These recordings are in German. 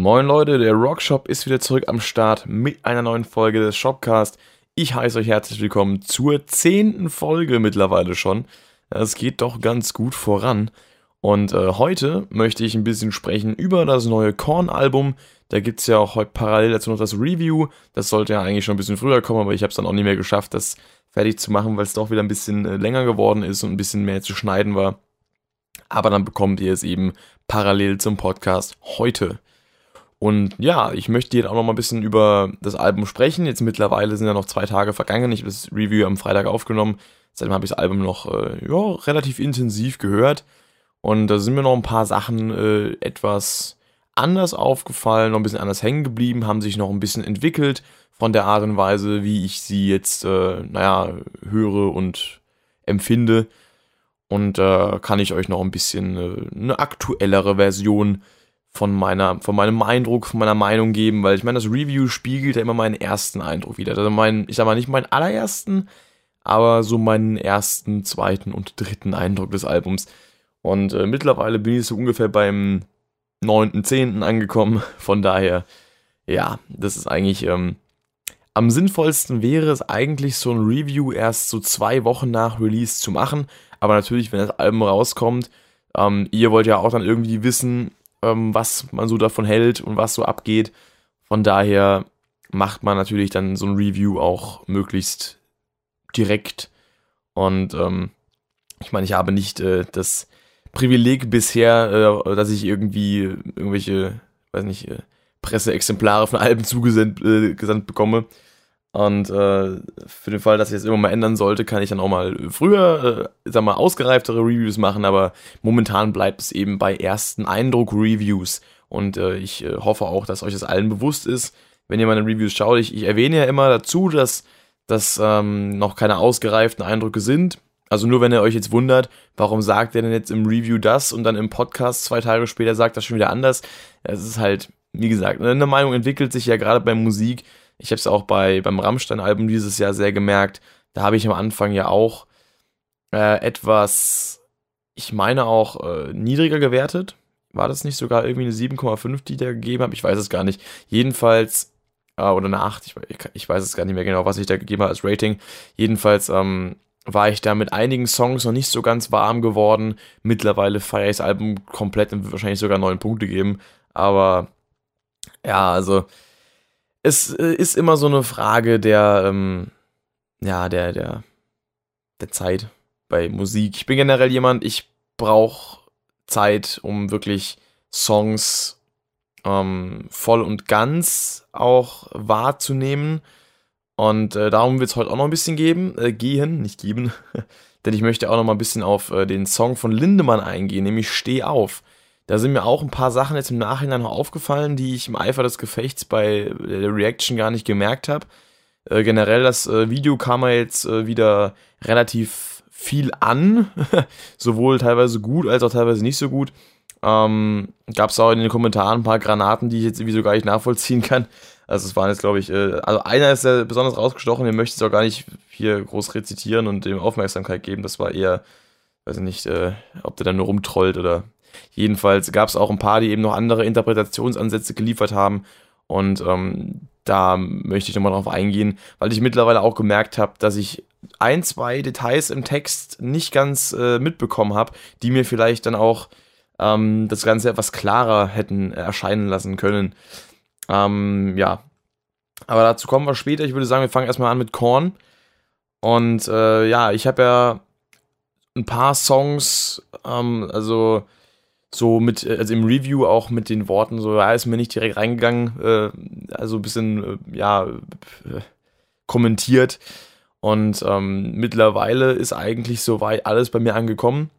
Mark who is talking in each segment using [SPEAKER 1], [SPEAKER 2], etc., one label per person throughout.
[SPEAKER 1] Moin Leute, der Rockshop ist wieder zurück am Start mit einer neuen Folge des Shopcast. Ich heiße euch herzlich willkommen zur zehnten Folge mittlerweile schon. Es geht doch ganz gut voran. Und äh, heute möchte ich ein bisschen sprechen über das neue Korn-Album. Da gibt es ja auch heute parallel dazu noch das Review. Das sollte ja eigentlich schon ein bisschen früher kommen, aber ich habe es dann auch nicht mehr geschafft, das fertig zu machen, weil es doch wieder ein bisschen äh, länger geworden ist und ein bisschen mehr zu schneiden war. Aber dann bekommt ihr es eben parallel zum Podcast heute. Und ja, ich möchte jetzt auch noch mal ein bisschen über das Album sprechen. Jetzt mittlerweile sind ja noch zwei Tage vergangen. Ich habe das Review am Freitag aufgenommen. Seitdem habe ich das Album noch äh, ja, relativ intensiv gehört. Und da sind mir noch ein paar Sachen äh, etwas anders aufgefallen, noch ein bisschen anders hängen geblieben, haben sich noch ein bisschen entwickelt von der Art und Weise, wie ich sie jetzt, äh, naja, höre und empfinde. Und da äh, kann ich euch noch ein bisschen äh, eine aktuellere Version von meiner, von meinem Eindruck, von meiner Meinung geben, weil ich meine, das Review spiegelt ja immer meinen ersten Eindruck wieder. Also mein, ich sag mal nicht meinen allerersten, aber so meinen ersten, zweiten und dritten Eindruck des Albums. Und äh, mittlerweile bin ich so ungefähr beim neunten, zehnten angekommen. Von daher, ja, das ist eigentlich, ähm, am sinnvollsten wäre es eigentlich, so ein Review erst so zwei Wochen nach Release zu machen. Aber natürlich, wenn das Album rauskommt, ähm, ihr wollt ja auch dann irgendwie wissen, ähm, was man so davon hält und was so abgeht. Von daher macht man natürlich dann so ein Review auch möglichst direkt. Und ähm, ich meine, ich habe nicht äh, das Privileg bisher, äh, dass ich irgendwie irgendwelche, weiß nicht, äh, Presseexemplare von Alben zugesandt äh, bekomme. Und äh, für den Fall, dass sich das immer mal ändern sollte, kann ich dann auch mal früher, äh, sag mal, ausgereiftere Reviews machen, aber momentan bleibt es eben bei ersten Eindruck-Reviews. Und äh, ich äh, hoffe auch, dass euch das allen bewusst ist, wenn ihr meine Reviews schaut. Ich, ich erwähne ja immer dazu, dass das ähm, noch keine ausgereiften Eindrücke sind. Also nur wenn ihr euch jetzt wundert, warum sagt er denn jetzt im Review das und dann im Podcast zwei Tage später sagt das schon wieder anders. Es ist halt, wie gesagt, eine Meinung entwickelt sich ja gerade bei Musik ich habe es auch bei, beim Rammstein-Album dieses Jahr sehr gemerkt. Da habe ich am Anfang ja auch äh, etwas, ich meine auch, äh, niedriger gewertet. War das nicht sogar irgendwie eine 7,5, die der gegeben habe? Ich weiß es gar nicht. Jedenfalls, äh, oder eine 8, ich, ich, weiß es gar nicht mehr genau, was ich da gegeben habe als Rating. Jedenfalls ähm, war ich da mit einigen Songs noch nicht so ganz warm geworden. Mittlerweile feiere ich das Album komplett und wahrscheinlich sogar 9 Punkte geben. Aber ja, also es äh, ist immer so eine Frage der, ähm, ja, der, der, der Zeit bei Musik. Ich bin generell jemand, ich brauche Zeit, um wirklich Songs ähm, voll und ganz auch wahrzunehmen. Und äh, darum wird es heute auch noch ein bisschen geben, äh, gehen, nicht geben. Denn ich möchte auch noch mal ein bisschen auf äh, den Song von Lindemann eingehen, nämlich Steh auf. Da sind mir auch ein paar Sachen jetzt im Nachhinein noch aufgefallen, die ich im Eifer des Gefechts bei der Reaction gar nicht gemerkt habe. Äh, generell, das äh, Video kam ja jetzt äh, wieder relativ viel an. Sowohl teilweise gut als auch teilweise nicht so gut. Ähm, Gab es auch in den Kommentaren ein paar Granaten, die ich jetzt irgendwie so gar nicht nachvollziehen kann. Also es waren jetzt, glaube ich, äh, also einer ist ja besonders rausgestochen, den möchte ich auch gar nicht hier groß rezitieren und dem Aufmerksamkeit geben. Das war eher, weiß ich nicht, äh, ob der dann nur rumtrollt oder Jedenfalls gab es auch ein paar, die eben noch andere Interpretationsansätze geliefert haben. Und ähm, da möchte ich nochmal drauf eingehen, weil ich mittlerweile auch gemerkt habe, dass ich ein, zwei Details im Text nicht ganz äh, mitbekommen habe, die mir vielleicht dann auch ähm, das Ganze etwas klarer hätten erscheinen lassen können. Ähm, ja. Aber dazu kommen wir später. Ich würde sagen, wir fangen erstmal an mit Korn. Und äh, ja, ich habe ja ein paar Songs, ähm, also so mit, äh, also im Review auch mit den Worten, so, ja, ist mir nicht direkt reingegangen, äh, also ein bisschen, äh, ja, äh, kommentiert. Und ähm, mittlerweile ist eigentlich soweit alles bei mir angekommen.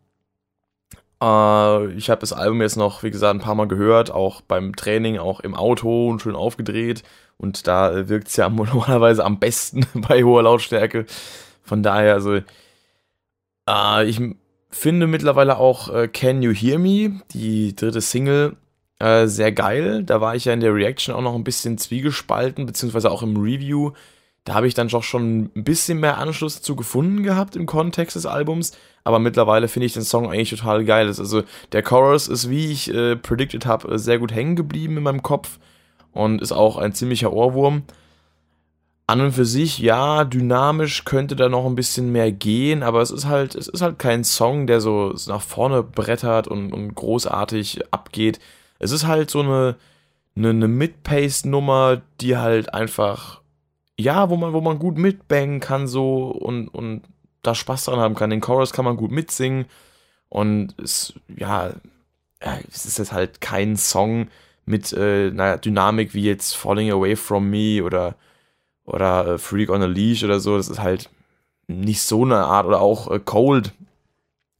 [SPEAKER 1] Äh, ich habe das Album jetzt noch, wie gesagt, ein paar Mal gehört, auch beim Training, auch im Auto und schön aufgedreht. Und da wirkt es ja normalerweise am besten bei hoher Lautstärke. Von daher, also, äh, ich finde mittlerweile auch äh, Can You Hear Me, die dritte Single, äh, sehr geil. Da war ich ja in der Reaction auch noch ein bisschen zwiegespalten, beziehungsweise auch im Review. Da habe ich dann doch schon ein bisschen mehr Anschluss zu gefunden gehabt im Kontext des Albums. aber mittlerweile finde ich den Song eigentlich total geil. Also der Chorus ist, wie ich äh, predicted habe, sehr gut hängen geblieben in meinem Kopf und ist auch ein ziemlicher Ohrwurm. An und für sich, ja, dynamisch könnte da noch ein bisschen mehr gehen, aber es ist halt, es ist halt kein Song, der so nach vorne brettert und, und großartig abgeht. Es ist halt so eine, eine, eine Mid-Pace-Nummer, die halt einfach, ja, wo man, wo man gut mitbangen kann so und, und da Spaß dran haben kann. Den Chorus kann man gut mitsingen und es, ja, es ist jetzt halt kein Song mit äh, einer Dynamik wie jetzt Falling Away From Me oder, oder äh, Freak on a Leash oder so. Das ist halt nicht so eine Art oder auch äh, Cold,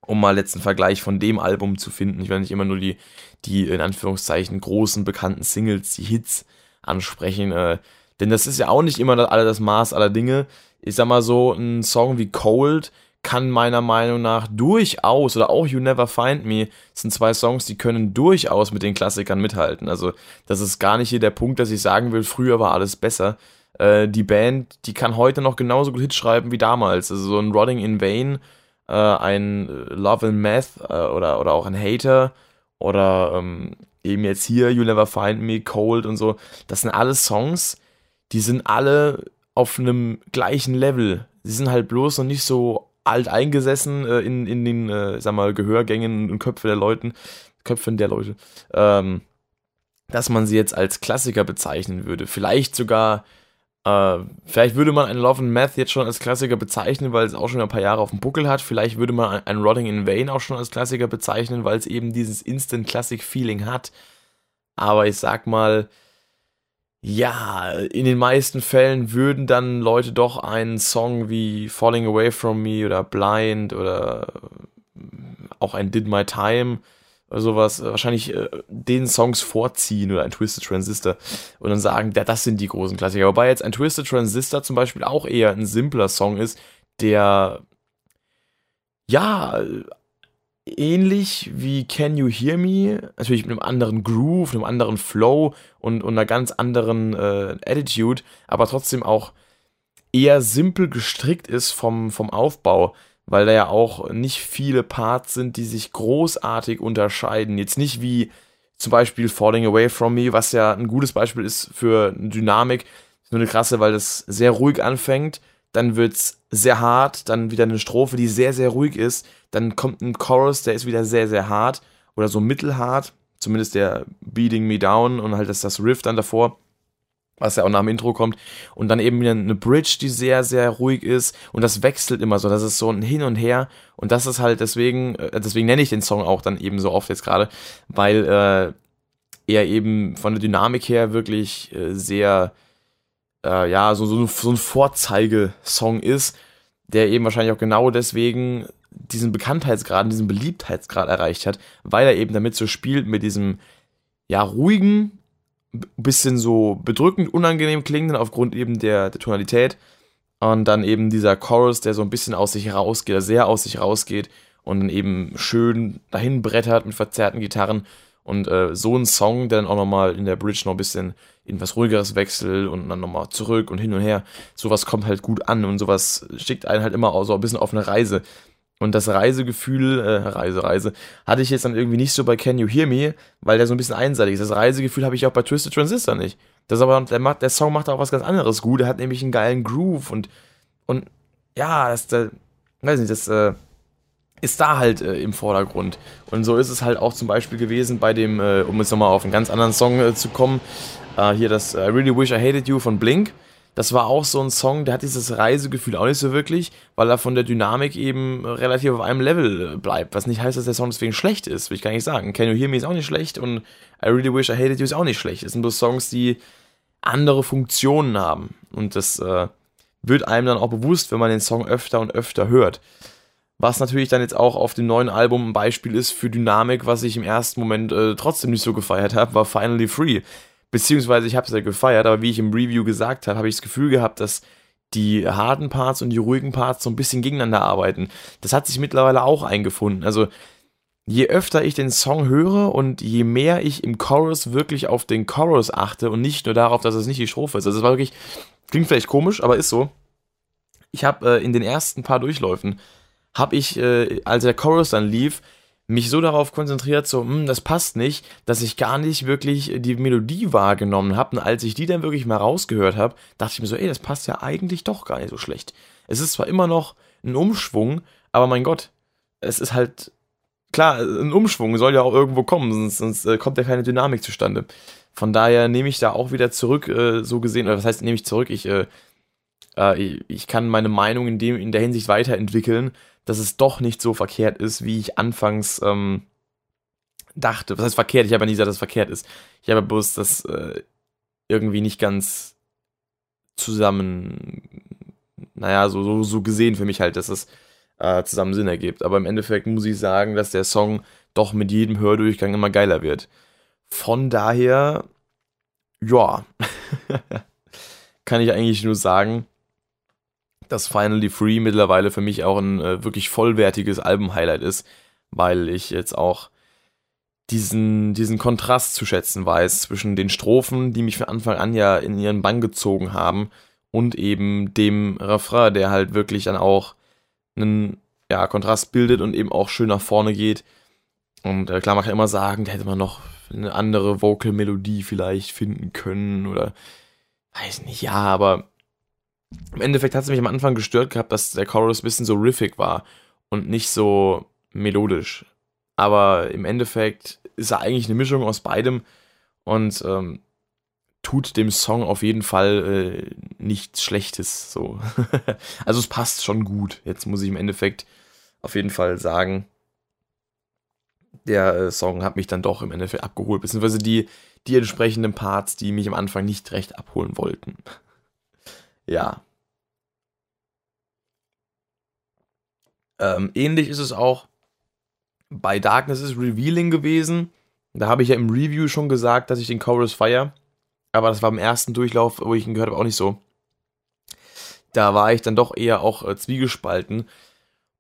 [SPEAKER 1] um mal letzten Vergleich von dem Album zu finden. Ich will nicht immer nur die, die in Anführungszeichen großen bekannten Singles, die Hits ansprechen, äh, denn das ist ja auch nicht immer das, das Maß aller Dinge ich sag mal so, ein Song wie Cold kann meiner Meinung nach durchaus, oder auch You Never Find Me, sind zwei Songs, die können durchaus mit den Klassikern mithalten. Also, das ist gar nicht hier der Punkt, dass ich sagen will, früher war alles besser. Äh, die Band, die kann heute noch genauso gut Hits schreiben wie damals. Also, so ein Rotting in Vain, äh, ein Love and Math äh, oder, oder auch ein Hater oder ähm, eben jetzt hier You Never Find Me, Cold und so. Das sind alles Songs, die sind alle auf einem gleichen Level. Sie sind halt bloß noch nicht so alt eingesessen äh, in, in den, äh, sag mal, Gehörgängen und Köpfen der Leuten, Köpfen der Leute, ähm, dass man sie jetzt als Klassiker bezeichnen würde. Vielleicht sogar, äh, vielleicht würde man ein Love and Math jetzt schon als Klassiker bezeichnen, weil es auch schon ein paar Jahre auf dem Buckel hat. Vielleicht würde man ein, ein Rotting in Vain auch schon als Klassiker bezeichnen, weil es eben dieses Instant Classic Feeling hat. Aber ich sag mal, ja, in den meisten Fällen würden dann Leute doch einen Song wie Falling Away From Me oder Blind oder äh, auch ein Did My Time oder sowas, wahrscheinlich äh, den Songs vorziehen oder ein Twisted Transistor und dann sagen, ja, das sind die großen Klassiker. Wobei jetzt ein Twisted Transistor zum Beispiel auch eher ein simpler Song ist, der ja ähnlich wie Can You Hear Me, natürlich mit einem anderen Groove, einem anderen Flow und, und einer ganz anderen äh, Attitude, aber trotzdem auch eher simpel gestrickt ist vom, vom Aufbau, weil da ja auch nicht viele Parts sind, die sich großartig unterscheiden. Jetzt nicht wie zum Beispiel Falling Away From Me, was ja ein gutes Beispiel ist für Dynamik. Nur eine krasse, weil das sehr ruhig anfängt dann wird's sehr hart, dann wieder eine Strophe, die sehr, sehr ruhig ist, dann kommt ein Chorus, der ist wieder sehr, sehr hart oder so mittelhart, zumindest der Beating Me Down und halt das, das Riff dann davor, was ja auch nach dem Intro kommt. Und dann eben wieder eine Bridge, die sehr, sehr ruhig ist. Und das wechselt immer so, das ist so ein Hin und Her. Und das ist halt deswegen, äh, deswegen nenne ich den Song auch dann eben so oft jetzt gerade, weil äh, er eben von der Dynamik her wirklich äh, sehr äh, ja, so, so, so ein Vorzeigesong ist, der eben wahrscheinlich auch genau deswegen diesen Bekanntheitsgrad, diesen Beliebtheitsgrad erreicht hat, weil er eben damit so spielt mit diesem, ja, ruhigen, bisschen so bedrückend, unangenehm klingenden aufgrund eben der, der Tonalität. Und dann eben dieser Chorus, der so ein bisschen aus sich rausgeht, sehr aus sich rausgeht und dann eben schön dahin brettert mit verzerrten Gitarren. Und äh, so ein Song, der dann auch nochmal in der Bridge noch ein bisschen in was ruhigeres wechselt und dann nochmal zurück und hin und her, sowas kommt halt gut an und sowas schickt einen halt immer auch so ein bisschen auf eine Reise. Und das Reisegefühl, äh, Reise, Reise, hatte ich jetzt dann irgendwie nicht so bei Can You Hear Me, weil der so ein bisschen einseitig ist. Das Reisegefühl habe ich auch bei Twisted Transistor nicht. Das aber, der, macht, der Song macht auch was ganz anderes gut. Er hat nämlich einen geilen Groove und, und ja, das, der, weiß nicht, das, äh, ist da halt äh, im Vordergrund. Und so ist es halt auch zum Beispiel gewesen bei dem, äh, um jetzt nochmal auf einen ganz anderen Song äh, zu kommen, äh, hier das I Really Wish I Hated You von Blink. Das war auch so ein Song, der hat dieses Reisegefühl auch nicht so wirklich, weil er von der Dynamik eben relativ auf einem Level äh, bleibt. Was nicht heißt, dass der Song deswegen schlecht ist, will ich gar nicht sagen. Can You Hear Me ist auch nicht schlecht und I Really Wish I Hated You ist auch nicht schlecht. Es sind bloß Songs, die andere Funktionen haben. Und das äh, wird einem dann auch bewusst, wenn man den Song öfter und öfter hört. Was natürlich dann jetzt auch auf dem neuen Album ein Beispiel ist für Dynamik, was ich im ersten Moment äh, trotzdem nicht so gefeiert habe, war Finally Free. Beziehungsweise ich habe es ja gefeiert, aber wie ich im Review gesagt habe, habe ich das Gefühl gehabt, dass die harten Parts und die ruhigen Parts so ein bisschen gegeneinander arbeiten. Das hat sich mittlerweile auch eingefunden. Also je öfter ich den Song höre und je mehr ich im Chorus wirklich auf den Chorus achte und nicht nur darauf, dass es nicht die Strophe ist. Also es war wirklich, klingt vielleicht komisch, aber ist so. Ich habe äh, in den ersten paar Durchläufen habe ich, äh, als der Chorus dann lief, mich so darauf konzentriert, so, hm, das passt nicht, dass ich gar nicht wirklich die Melodie wahrgenommen habe. Und als ich die dann wirklich mal rausgehört habe, dachte ich mir so, ey, das passt ja eigentlich doch gar nicht so schlecht. Es ist zwar immer noch ein Umschwung, aber mein Gott, es ist halt, klar, ein Umschwung soll ja auch irgendwo kommen, sonst, sonst äh, kommt ja keine Dynamik zustande. Von daher nehme ich da auch wieder zurück, äh, so gesehen, oder was heißt, nehme ich zurück? Ich, äh, äh, ich kann meine Meinung in, dem, in der Hinsicht weiterentwickeln, dass es doch nicht so verkehrt ist, wie ich anfangs ähm, dachte. Was heißt verkehrt? Ich habe ja nicht gesagt, dass es verkehrt ist. Ich habe bloß das äh, irgendwie nicht ganz zusammen, naja, so, so, so gesehen für mich halt, dass es äh, zusammen Sinn ergibt. Aber im Endeffekt muss ich sagen, dass der Song doch mit jedem Hördurchgang immer geiler wird. Von daher, ja, kann ich eigentlich nur sagen, dass Finally Free mittlerweile für mich auch ein äh, wirklich vollwertiges Album-Highlight ist, weil ich jetzt auch diesen, diesen Kontrast zu schätzen weiß zwischen den Strophen, die mich von Anfang an ja in ihren Bann gezogen haben, und eben dem Refrain, der halt wirklich dann auch einen ja, Kontrast bildet und eben auch schön nach vorne geht. Und äh, klar, man kann immer sagen, da hätte man noch eine andere Vocal-Melodie vielleicht finden können oder weiß nicht, ja, aber im Endeffekt hat es mich am Anfang gestört gehabt, dass der Chorus ein bisschen so riffig war und nicht so melodisch. Aber im Endeffekt ist er eigentlich eine Mischung aus beidem und ähm, tut dem Song auf jeden Fall äh, nichts Schlechtes. So. also es passt schon gut. Jetzt muss ich im Endeffekt auf jeden Fall sagen, der äh, Song hat mich dann doch im Endeffekt abgeholt, beziehungsweise die, die entsprechenden Parts, die mich am Anfang nicht recht abholen wollten. Ja. Ähm, ähnlich ist es auch bei Darkness is Revealing gewesen. Da habe ich ja im Review schon gesagt, dass ich den Chorus feiere. Aber das war im ersten Durchlauf, wo ich ihn gehört habe, auch nicht so. Da war ich dann doch eher auch äh, zwiegespalten.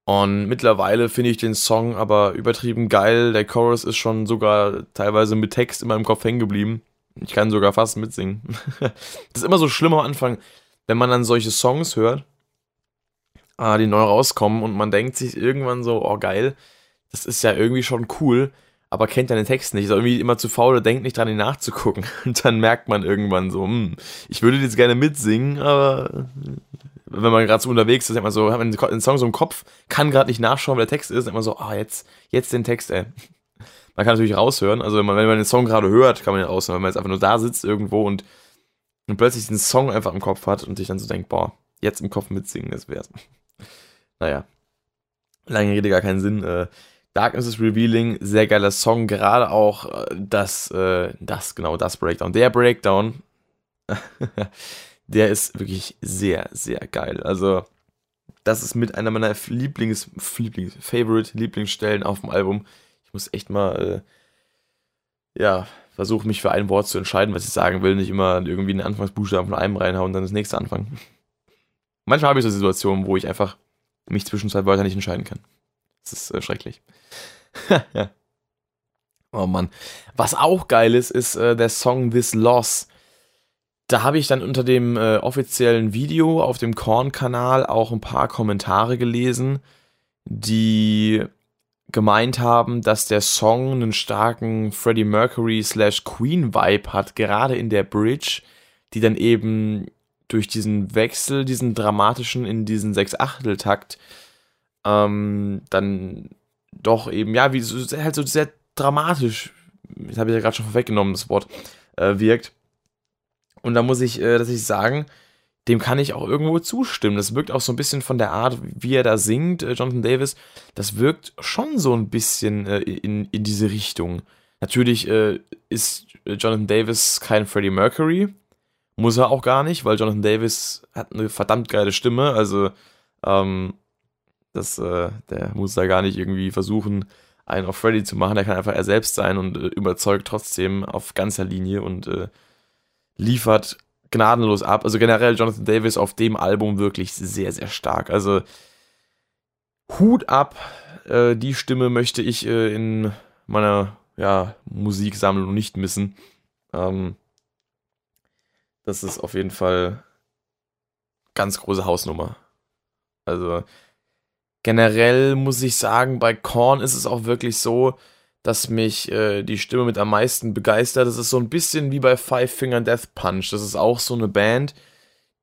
[SPEAKER 1] Und mittlerweile finde ich den Song aber übertrieben geil. Der Chorus ist schon sogar teilweise mit Text in meinem Kopf hängen geblieben. Ich kann sogar fast mitsingen. das ist immer so schlimm am Anfang, wenn man dann solche Songs hört, ah, die neu rauskommen und man denkt sich irgendwann so, oh geil, das ist ja irgendwie schon cool, aber kennt dann den Text nicht. Ist irgendwie immer zu faul oder denkt nicht dran, ihn nachzugucken. Und dann merkt man irgendwann so, hm, ich würde jetzt gerne mitsingen, aber wenn man gerade so unterwegs ist, denkt man so, hat man den Song so im Kopf, kann gerade nicht nachschauen, wer der Text ist, denkt man so, ah, jetzt, jetzt den Text, ey. Man kann natürlich raushören, also wenn man, wenn man den Song gerade hört, kann man ihn raushören. Wenn man jetzt einfach nur da sitzt irgendwo und, und plötzlich den Song einfach im Kopf hat und sich dann so denkt, boah, jetzt im Kopf mitsingen, das wär's. naja. Lange Rede, gar keinen Sinn. Äh, Darkness is Revealing, sehr geiler Song, gerade auch äh, das, äh, das, genau, das Breakdown. Der Breakdown, der ist wirklich sehr, sehr geil. Also, das ist mit einer meiner Lieblings, Lieblings, Favorite Lieblingsstellen auf dem Album. Ich muss echt mal, äh, ja, versuchen, mich für ein Wort zu entscheiden, was ich sagen will. Nicht immer irgendwie einen Anfangsbuchstaben von einem reinhauen und dann das nächste anfangen. Manchmal habe ich so Situationen, wo ich einfach mich zwischen zwei Wörtern nicht entscheiden kann. Das ist äh, schrecklich. oh Mann. Was auch geil ist, ist äh, der Song This Loss. Da habe ich dann unter dem äh, offiziellen Video auf dem Korn-Kanal auch ein paar Kommentare gelesen, die gemeint haben, dass der Song einen starken Freddie Mercury slash Queen Vibe hat, gerade in der Bridge, die dann eben durch diesen Wechsel, diesen dramatischen in diesen Sechs-Achtel-Takt, ähm, dann doch eben, ja, wie so, halt so sehr dramatisch, das habe ich ja gerade schon vorweggenommen, das Wort, äh, wirkt. Und da muss ich, äh, dass ich sagen, dem kann ich auch irgendwo zustimmen. Das wirkt auch so ein bisschen von der Art, wie er da singt, äh, Jonathan Davis, das wirkt schon so ein bisschen äh, in, in diese Richtung. Natürlich äh, ist Jonathan Davis kein Freddie Mercury, muss er auch gar nicht, weil Jonathan Davis hat eine verdammt geile Stimme, also ähm, das, äh, der muss da gar nicht irgendwie versuchen, einen auf Freddy zu machen. Der kann einfach er selbst sein und äh, überzeugt trotzdem auf ganzer Linie und äh, liefert gnadenlos ab. Also generell Jonathan Davis auf dem Album wirklich sehr, sehr stark. Also Hut ab. Äh, die Stimme möchte ich äh, in meiner ja, Musiksammlung nicht missen. Ähm, das ist auf jeden Fall ganz große Hausnummer. Also generell muss ich sagen, bei Korn ist es auch wirklich so, dass mich äh, die Stimme mit am meisten begeistert. Das ist so ein bisschen wie bei Five Finger Death Punch. Das ist auch so eine Band,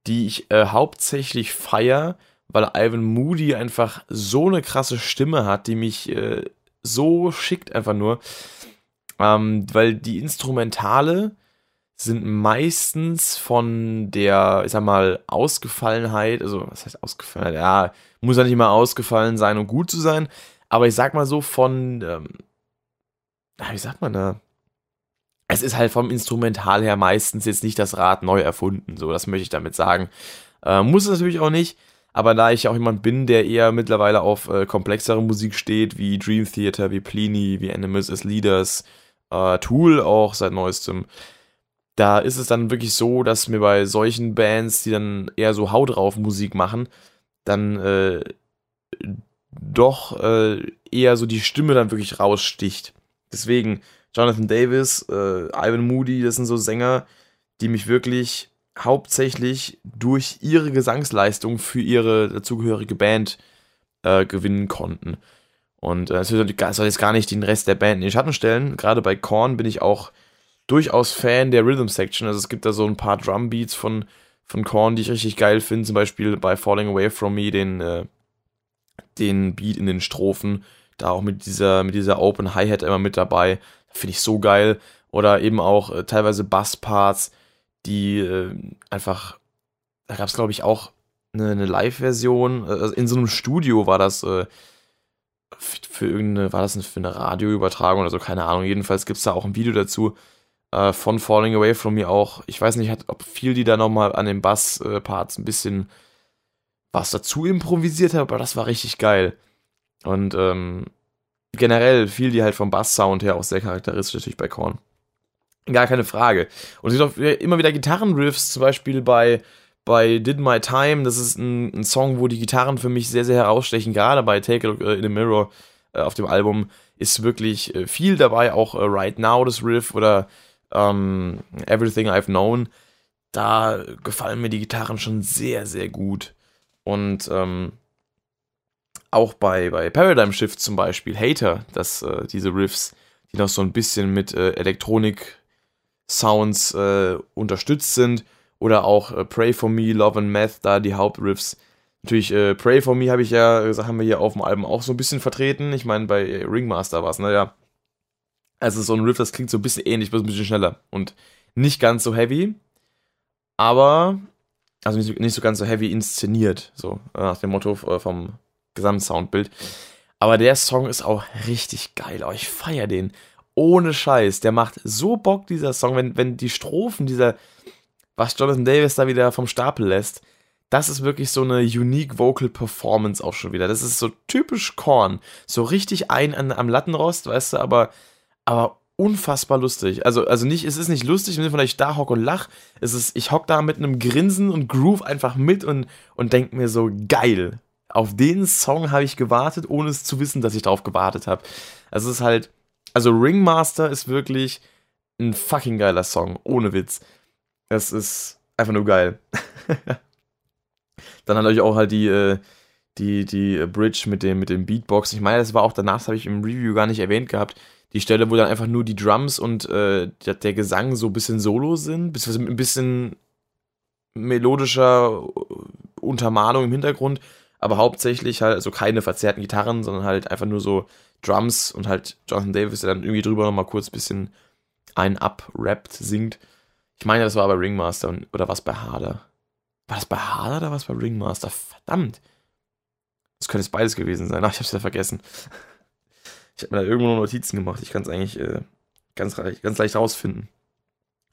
[SPEAKER 1] die ich äh, hauptsächlich feier, weil Ivan Moody einfach so eine krasse Stimme hat, die mich äh, so schickt einfach nur. Ähm, weil die Instrumentale sind meistens von der, ich sag mal, Ausgefallenheit, also was heißt Ausgefallenheit? Ja, muss ja nicht mal ausgefallen sein, um gut zu sein, aber ich sag mal so von, ähm, wie sagt man da? Es ist halt vom Instrumental her meistens jetzt nicht das Rad neu erfunden, so, das möchte ich damit sagen. Äh, muss es natürlich auch nicht, aber da ich auch jemand bin, der eher mittlerweile auf äh, komplexere Musik steht, wie Dream Theater, wie Pliny, wie Animals as Leaders, äh, Tool auch seit neuestem, da ist es dann wirklich so, dass mir bei solchen Bands, die dann eher so Haut drauf Musik machen, dann äh, doch äh, eher so die Stimme dann wirklich raussticht. Deswegen Jonathan Davis, äh, Ivan Moody, das sind so Sänger, die mich wirklich hauptsächlich durch ihre Gesangsleistung für ihre dazugehörige Band äh, gewinnen konnten. Und äh, soll jetzt gar nicht den Rest der Band in den Schatten stellen. Gerade bei Korn bin ich auch durchaus Fan der Rhythm Section. Also es gibt da so ein paar Drum Beats von, von Korn, die ich richtig geil finde. Zum Beispiel bei Falling Away From Me den, äh, den Beat in den Strophen. Da auch mit dieser, mit dieser Open Hi-Hat immer mit dabei. Finde ich so geil. Oder eben auch äh, teilweise Bass-Parts, die äh, einfach, da gab es glaube ich auch eine, eine Live-Version. Also in so einem Studio war das äh, für irgendeine, war das für eine Radioübertragung oder so, keine Ahnung. Jedenfalls gibt es da auch ein Video dazu äh, von Falling Away From Me auch. Ich weiß nicht, ob viel die da nochmal an den Bass-Parts ein bisschen was dazu improvisiert hat, aber das war richtig geil. Und ähm, generell fiel die halt vom Bass-Sound her auch sehr charakteristisch natürlich bei Korn. Gar keine Frage. Und es gibt auch immer wieder Gitarrenriffs, zum Beispiel bei, bei Did My Time. Das ist ein, ein Song, wo die Gitarren für mich sehr, sehr herausstechen. Gerade bei Take a Look in the Mirror äh, auf dem Album ist wirklich äh, viel dabei. Auch äh, Right Now, das Riff oder ähm, Everything I've Known, da gefallen mir die Gitarren schon sehr, sehr gut. Und ähm, auch bei, bei Paradigm Shift zum Beispiel, Hater, dass äh, diese Riffs, die noch so ein bisschen mit äh, Elektronik-Sounds äh, unterstützt sind, oder auch äh, Pray for Me, Love and Math, da die Hauptriffs. Natürlich, äh, Pray for Me habe ich ja, haben wir hier auf dem Album auch so ein bisschen vertreten. Ich meine, bei Ringmaster war es, naja, also so ein Riff, das klingt so ein bisschen ähnlich, bloß ein bisschen schneller und nicht ganz so heavy, aber also nicht, nicht so ganz so heavy inszeniert, so äh, nach dem Motto vom Gesamtsoundbild. Aber der Song ist auch richtig geil. Oh, ich feiere den. Ohne Scheiß. Der macht so Bock, dieser Song, wenn, wenn die Strophen, dieser, was Jonathan Davis da wieder vom Stapel lässt, das ist wirklich so eine unique Vocal Performance auch schon wieder. Das ist so typisch Korn. So richtig ein an, am Lattenrost, weißt du, aber aber unfassbar lustig. Also, also nicht, es ist nicht lustig, dass ich da hock und lach. Es ist, ich hock da mit einem Grinsen und Groove einfach mit und, und denk mir so, geil. Auf den Song habe ich gewartet, ohne es zu wissen, dass ich darauf gewartet habe. Also es ist halt, also Ringmaster ist wirklich ein fucking geiler Song, ohne Witz. Es ist einfach nur geil. Dann natürlich auch halt die, äh, die, die Bridge mit dem, mit dem Beatbox. Ich meine, das war auch danach, das habe ich im Review gar nicht erwähnt gehabt die Stelle, wo dann einfach nur die Drums und äh, der, der, Gesang so ein bisschen solo sind, beziehungsweise ein bisschen melodischer äh, Untermalung im Hintergrund, aber hauptsächlich halt, also keine verzerrten Gitarren, sondern halt einfach nur so Drums und halt Jonathan Davis, der dann irgendwie drüber nochmal kurz ein bisschen ein up-rappt, singt. Ich meine, das war bei Ringmaster oder was bei Harder. War das bei Harder oder was bei Ringmaster? Verdammt. Das könnte jetzt beides gewesen sein. Ach, ich hab's ja vergessen. Ich habe mir da irgendwo Notizen gemacht. Ich kann es eigentlich äh, ganz, ganz leicht rausfinden.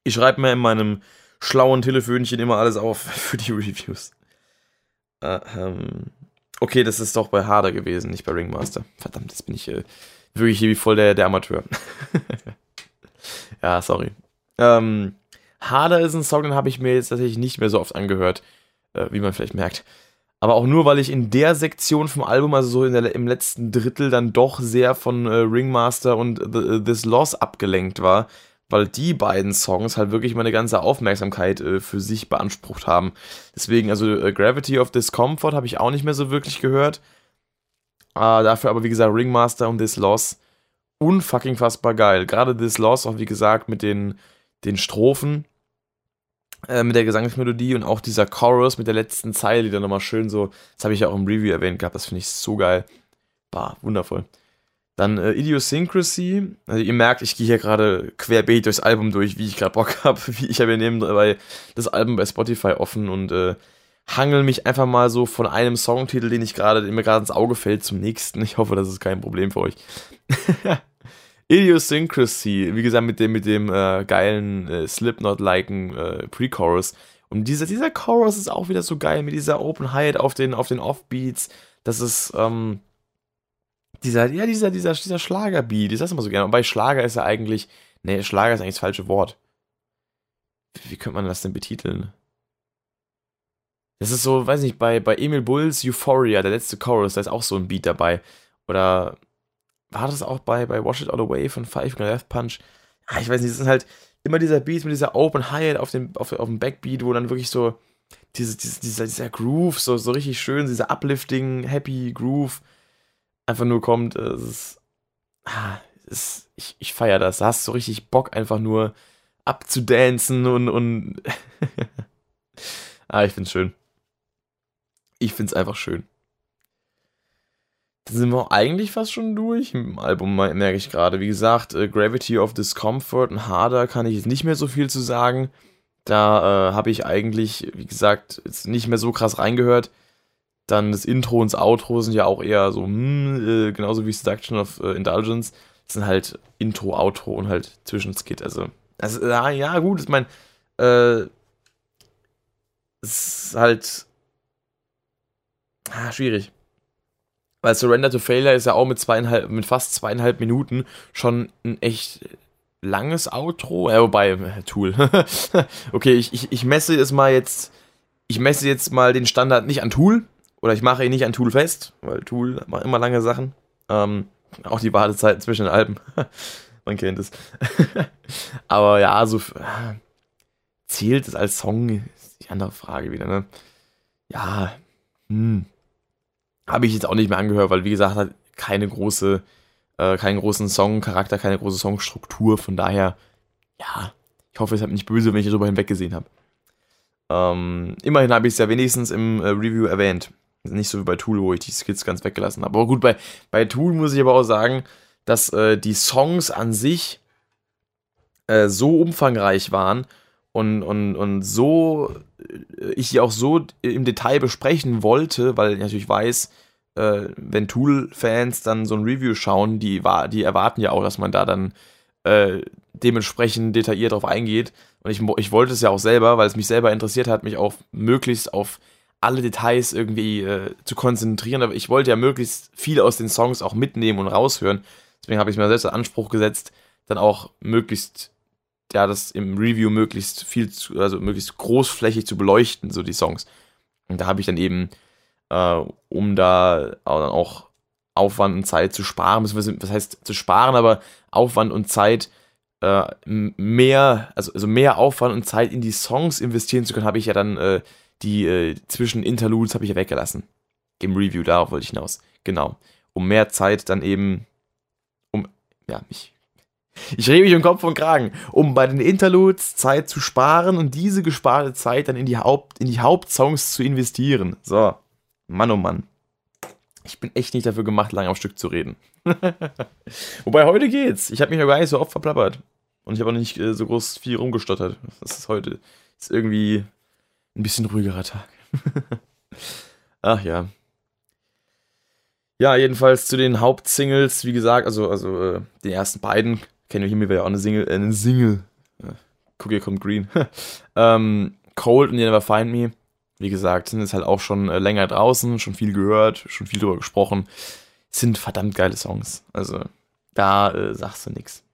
[SPEAKER 1] Ich schreibe mir in meinem schlauen Telefönchen immer alles auf für die Reviews. Äh, ähm, okay, das ist doch bei Harder gewesen, nicht bei Ringmaster. Verdammt, jetzt bin ich äh, wirklich hier wie voll der, der Amateur. ja, sorry. Ähm, Harder ist ein Song, den habe ich mir jetzt tatsächlich nicht mehr so oft angehört, äh, wie man vielleicht merkt aber auch nur, weil ich in der Sektion vom Album, also so der, im letzten Drittel, dann doch sehr von äh, Ringmaster und The, äh, This Loss abgelenkt war, weil die beiden Songs halt wirklich meine ganze Aufmerksamkeit äh, für sich beansprucht haben. Deswegen, also äh, Gravity of Discomfort habe ich auch nicht mehr so wirklich gehört. Äh, dafür aber, wie gesagt, Ringmaster und This Loss unfucking fassbar geil. Gerade This Loss, auch wie gesagt, mit den, den Strophen, äh, mit der Gesangsmelodie und auch dieser Chorus mit der letzten Zeile, die dann nochmal schön so, das habe ich ja auch im Review erwähnt gehabt, das finde ich so geil. Bah, wundervoll. Dann äh, Idiosyncrasy. Also ihr merkt, ich gehe hier gerade querbeet durchs Album durch, wie ich gerade Bock habe. Ich habe hier nebenbei das Album bei Spotify offen und äh, hangel mich einfach mal so von einem Songtitel, den ich gerade, mir gerade ins Auge fällt, zum nächsten. Ich hoffe, das ist kein Problem für euch. Idiosyncrasy, wie gesagt, mit dem, mit dem äh, geilen äh, Slipknot-liken äh, Pre-Chorus. Und dieser, dieser Chorus ist auch wieder so geil mit dieser Open Hi-Hat auf den, auf den Offbeats. Das ist, ähm, dieser, ja, dieser, dieser, dieser Schlagerbeat, ich sag's immer so gerne. Und bei Schlager ist er eigentlich, nee, Schlager ist eigentlich das falsche Wort. Wie, wie könnte man das denn betiteln? Das ist so, weiß nicht, bei, bei Emil Bulls Euphoria, der letzte Chorus, da ist auch so ein Beat dabei. Oder war das auch bei, bei Wash It All Away von Five Gun Death Punch? Ja, ich weiß nicht, das ist halt immer dieser Beat mit dieser Open Hi-Hat auf dem, auf, auf dem Backbeat, wo dann wirklich so diese, diese, dieser, dieser Groove, so, so richtig schön, dieser uplifting, happy Groove einfach nur kommt. Es ist, ah, ist, ich, ich feiere das. Da hast du richtig Bock, einfach nur abzudancen und, und ah, ich find's schön. Ich find's einfach schön. Dann sind wir eigentlich fast schon durch im Album, merke ich gerade. Wie gesagt, äh, Gravity of Discomfort und Harder kann ich jetzt nicht mehr so viel zu sagen. Da äh, habe ich eigentlich, wie gesagt, jetzt nicht mehr so krass reingehört. Dann das Intro und das Outro sind ja auch eher so, hm, äh, genauso wie Seduction of äh, Indulgence. Sind halt Intro, Outro und halt Zwischenskit. Also, also ja, ja, gut, ich meine, äh, es ist halt ah, schwierig. Weil Surrender to Failure ist ja auch mit zweieinhalb, mit fast zweieinhalb Minuten schon ein echt langes Outro. Ja, wobei, äh, Tool. okay, ich, ich, ich messe es mal jetzt, ich messe jetzt mal den Standard nicht an Tool, oder ich mache ihn nicht an Tool fest, weil Tool macht immer lange Sachen. Ähm, auch die Wartezeiten zwischen den Alben. Man kennt es. Aber ja, so zählt es als Song, ist die andere Frage wieder, ne? Ja, hm. Habe ich jetzt auch nicht mehr angehört, weil wie gesagt, hat keine große, äh, keinen großen Songcharakter, keine große Songstruktur. Von daher, ja, ich hoffe, es hat nicht böse, wenn ich darüber hinweggesehen habe. Ähm, immerhin habe ich es ja wenigstens im äh, Review erwähnt. Nicht so wie bei Tool, wo ich die Skits ganz weggelassen habe. Aber gut, bei, bei Tool muss ich aber auch sagen, dass äh, die Songs an sich äh, so umfangreich waren und, und, und so, äh, ich die auch so im Detail besprechen wollte, weil ich natürlich weiß, äh, wenn Tool-Fans dann so ein Review schauen, die, die erwarten ja auch, dass man da dann äh, dementsprechend detailliert drauf eingeht. Und ich, ich wollte es ja auch selber, weil es mich selber interessiert hat, mich auch möglichst auf alle Details irgendwie äh, zu konzentrieren, aber ich wollte ja möglichst viel aus den Songs auch mitnehmen und raushören. Deswegen habe ich mir selbst den Anspruch gesetzt, dann auch möglichst, ja, das im Review möglichst viel, zu, also möglichst großflächig zu beleuchten, so die Songs. Und da habe ich dann eben, äh, um da auch Aufwand und Zeit zu sparen, was heißt zu sparen, aber Aufwand und Zeit äh, mehr, also, also mehr Aufwand und Zeit in die Songs investieren zu können, habe ich ja dann äh, die äh, zwischen Interludes habe ich ja weggelassen. Im Review, darauf wollte ich hinaus. Genau. Um mehr Zeit dann eben, um, ja, mich. Ich rede mich im Kopf und Kragen, um bei den Interludes Zeit zu sparen und diese gesparte Zeit dann in die, Haupt, in die Hauptsongs zu investieren. So, Mann oh Mann. Ich bin echt nicht dafür gemacht, lange am Stück zu reden. Wobei heute geht's. Ich habe mich noch gar nicht so oft verplappert. Und ich habe auch nicht äh, so groß viel rumgestottert. Das ist heute ist irgendwie ein bisschen ruhigerer Tag. Ach ja. Ja, jedenfalls zu den Hauptsingles, wie gesagt, also, also äh, den ersten beiden, kennen wir hier mir ja auch eine Single, äh, eine Single. Äh, hier kommt Green. ähm, Cold und You Never Find Me, wie gesagt, sind jetzt halt auch schon äh, länger draußen, schon viel gehört, schon viel drüber gesprochen. Sind verdammt geile Songs. Also, da äh, sagst du nix.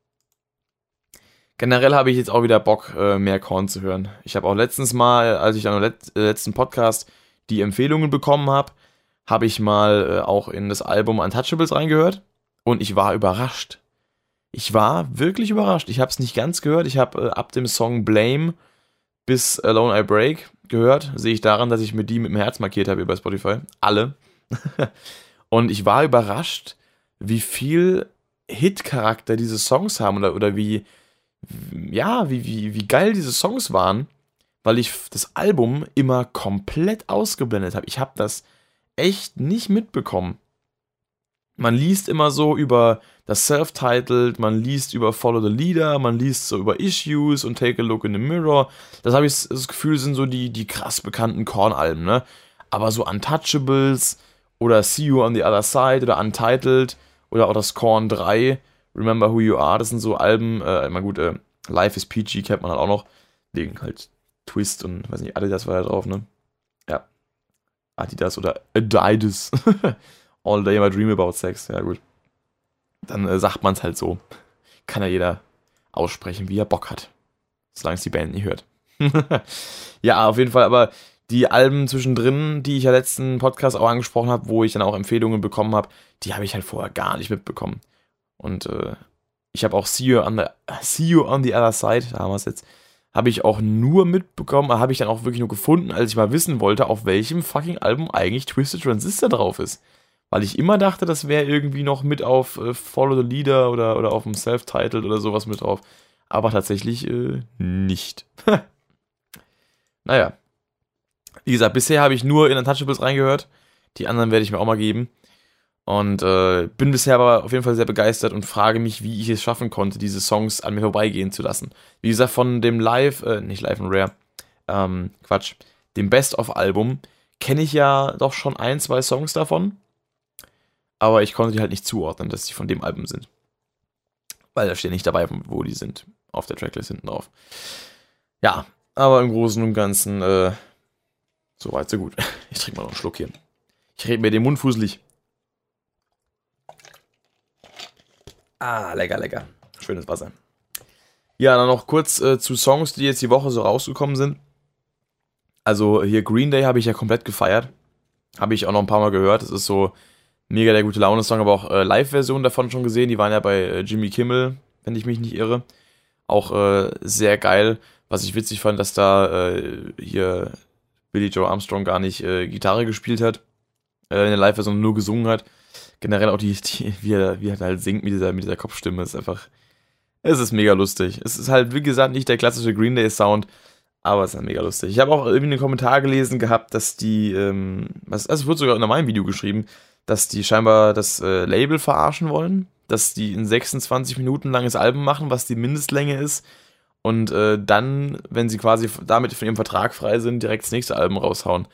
[SPEAKER 1] Generell habe ich jetzt auch wieder Bock, äh, mehr Korn zu hören. Ich habe auch letztens mal, als ich am äh, letzten Podcast die Empfehlungen bekommen habe, habe ich mal äh, auch in das Album Untouchables reingehört und ich war überrascht. Ich war wirklich überrascht. Ich habe es nicht ganz gehört. Ich habe ab dem Song Blame bis Alone I Break gehört. Sehe ich daran, dass ich mir die mit dem Herz markiert habe über Spotify. Alle. Und ich war überrascht, wie viel Hit-Charakter diese Songs haben oder, oder wie, ja, wie, wie, wie geil diese Songs waren, weil ich das Album immer komplett ausgeblendet habe. Ich habe das echt nicht mitbekommen. Man liest immer so über das Self-Titled, man liest über Follow the Leader, man liest so über Issues und Take a Look in the Mirror. Das habe ich das Gefühl, sind so die, die krass bekannten Korn-Alben, ne? Aber so Untouchables oder See You on the Other Side oder Untitled oder auch das Korn 3, Remember Who You Are, das sind so Alben, äh, immer gut, äh, Life is Peachy kennt man halt auch noch, wegen halt Twist und, weiß nicht, Adidas war da drauf, ne? Ja. Adidas oder Adidas. All Day My Dream About Sex, ja gut. Dann äh, sagt man es halt so. Kann ja jeder aussprechen, wie er Bock hat. Solange es die Band nicht hört. ja, auf jeden Fall, aber die Alben zwischendrin, die ich ja letzten Podcast auch angesprochen habe, wo ich dann auch Empfehlungen bekommen habe, die habe ich halt vorher gar nicht mitbekommen. Und äh, ich habe auch See You, on the, See you on the Other Side, da haben wir es jetzt, habe ich auch nur mitbekommen, habe ich dann auch wirklich nur gefunden, als ich mal wissen wollte, auf welchem fucking Album eigentlich Twisted Transistor drauf ist. Weil ich immer dachte, das wäre irgendwie noch mit auf äh, Follow the Leader oder, oder auf dem Self-Titled oder sowas mit drauf. Aber tatsächlich äh, nicht. naja. Wie gesagt, bisher habe ich nur in Untouchables reingehört. Die anderen werde ich mir auch mal geben. Und äh, bin bisher aber auf jeden Fall sehr begeistert und frage mich, wie ich es schaffen konnte, diese Songs an mir vorbeigehen zu lassen. Wie gesagt, von dem Live, äh, nicht Live und Rare, ähm, Quatsch, dem Best-of-Album kenne ich ja doch schon ein, zwei Songs davon aber ich konnte die halt nicht zuordnen, dass sie von dem Album sind. Weil da steht nicht dabei, wo die sind. Auf der Tracklist hinten drauf. Ja, aber im Großen und Ganzen, äh, so weit, so gut. Ich trinke mal noch einen Schluck hier. Ich rede mir den Mund fußlich. Ah, lecker, lecker. Schönes Wasser. Ja, dann noch kurz äh, zu Songs, die jetzt die Woche so rausgekommen sind. Also hier Green Day habe ich ja komplett gefeiert. Habe ich auch noch ein paar Mal gehört. Das ist so mega der gute Laune-Song, aber auch äh, Live-Version davon schon gesehen. Die waren ja bei äh, Jimmy Kimmel, wenn ich mich nicht irre. Auch äh, sehr geil. Was ich witzig fand, dass da äh, hier Billy Joe Armstrong gar nicht äh, Gitarre gespielt hat, in der Live-Version nur gesungen hat. Generell auch die, die wie, er, wie er halt singt mit dieser, mit dieser Kopfstimme, ist einfach. Es ist mega lustig. Es ist halt, wie gesagt, nicht der klassische Green Day Sound, aber es ist halt mega lustig. Ich habe auch irgendwie einen Kommentar gelesen gehabt, dass die, ähm, also es wurde sogar in meinem Video geschrieben, dass die scheinbar das äh, Label verarschen wollen, dass die ein 26 Minuten langes Album machen, was die Mindestlänge ist, und äh, dann, wenn sie quasi damit von ihrem Vertrag frei sind, direkt das nächste Album raushauen.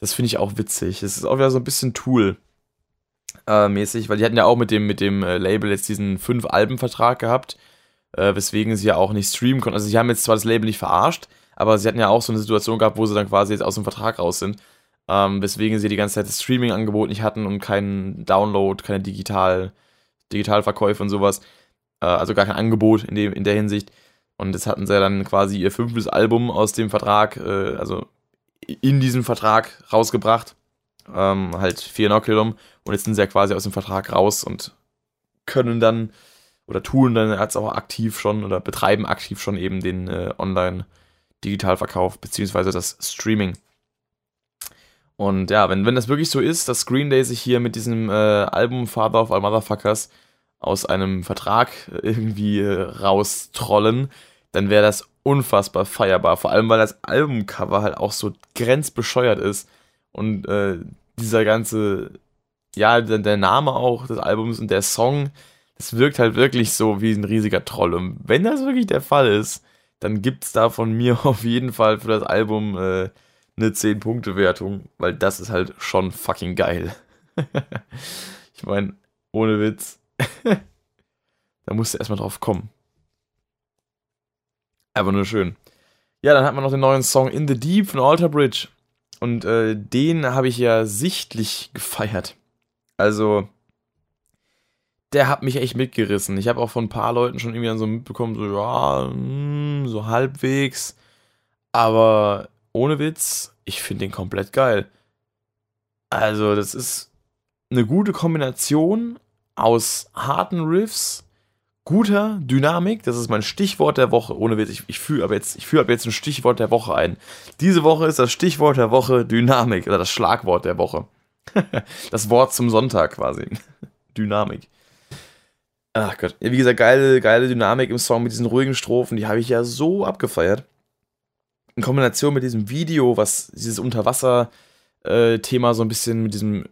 [SPEAKER 1] Das finde ich auch witzig. Es ist auch wieder so ein bisschen Tool-mäßig, äh, weil die hatten ja auch mit dem, mit dem äh, Label jetzt diesen fünf Alben-Vertrag gehabt, äh, weswegen sie ja auch nicht streamen konnten. Also sie haben jetzt zwar das Label nicht verarscht, aber sie hatten ja auch so eine Situation gehabt, wo sie dann quasi jetzt aus dem Vertrag raus sind ähm, weswegen sie die ganze Zeit das Streaming-Angebot nicht hatten und keinen Download, keine Digital, Digitalverkäufe und sowas. Äh, also gar kein Angebot in, dem, in der Hinsicht. Und das hatten sie dann quasi ihr fünftes Album aus dem Vertrag, äh, also in diesem Vertrag rausgebracht. Ähm, halt vier Inoculum. Und jetzt sind sie ja quasi aus dem Vertrag raus und können dann oder tun dann als auch aktiv schon oder betreiben aktiv schon eben den äh, Online-Digitalverkauf beziehungsweise das Streaming. Und ja, wenn, wenn das wirklich so ist, dass Green Day sich hier mit diesem äh, Album Father of All Motherfuckers aus einem Vertrag irgendwie äh, raustrollen, dann wäre das unfassbar feierbar. Vor allem, weil das Albumcover halt auch so grenzbescheuert ist. Und äh, dieser ganze, ja, der, der, Name auch des Albums und der Song, das wirkt halt wirklich so wie ein riesiger Troll. Und wenn das wirklich der Fall ist, dann gibt es da von mir auf jeden Fall für das Album äh, eine 10-Punkte-Wertung, weil das ist halt schon fucking geil. ich meine, ohne Witz. da musst du erstmal drauf kommen. Aber nur schön. Ja, dann hat man noch den neuen Song In the Deep von Alter Bridge. Und äh, den habe ich ja sichtlich gefeiert. Also, der hat mich echt mitgerissen. Ich habe auch von ein paar Leuten schon irgendwie dann so mitbekommen, so, ja, mh, hm, so halbwegs. Aber ohne Witz, ich finde den komplett geil. Also, das ist eine gute Kombination aus harten Riffs, guter Dynamik. Das ist mein Stichwort der Woche. Ohne Witz, ich, ich führe aber jetzt, ich ab jetzt ein Stichwort der Woche ein. Diese Woche ist das Stichwort der Woche Dynamik oder das Schlagwort der Woche. das Wort zum Sonntag quasi. Dynamik. Ach Gott. Wie gesagt, geile, geile Dynamik im Song mit diesen ruhigen Strophen, die habe ich ja so abgefeiert. In Kombination mit diesem Video, was dieses Unterwasser-Thema so ein bisschen mit diesem,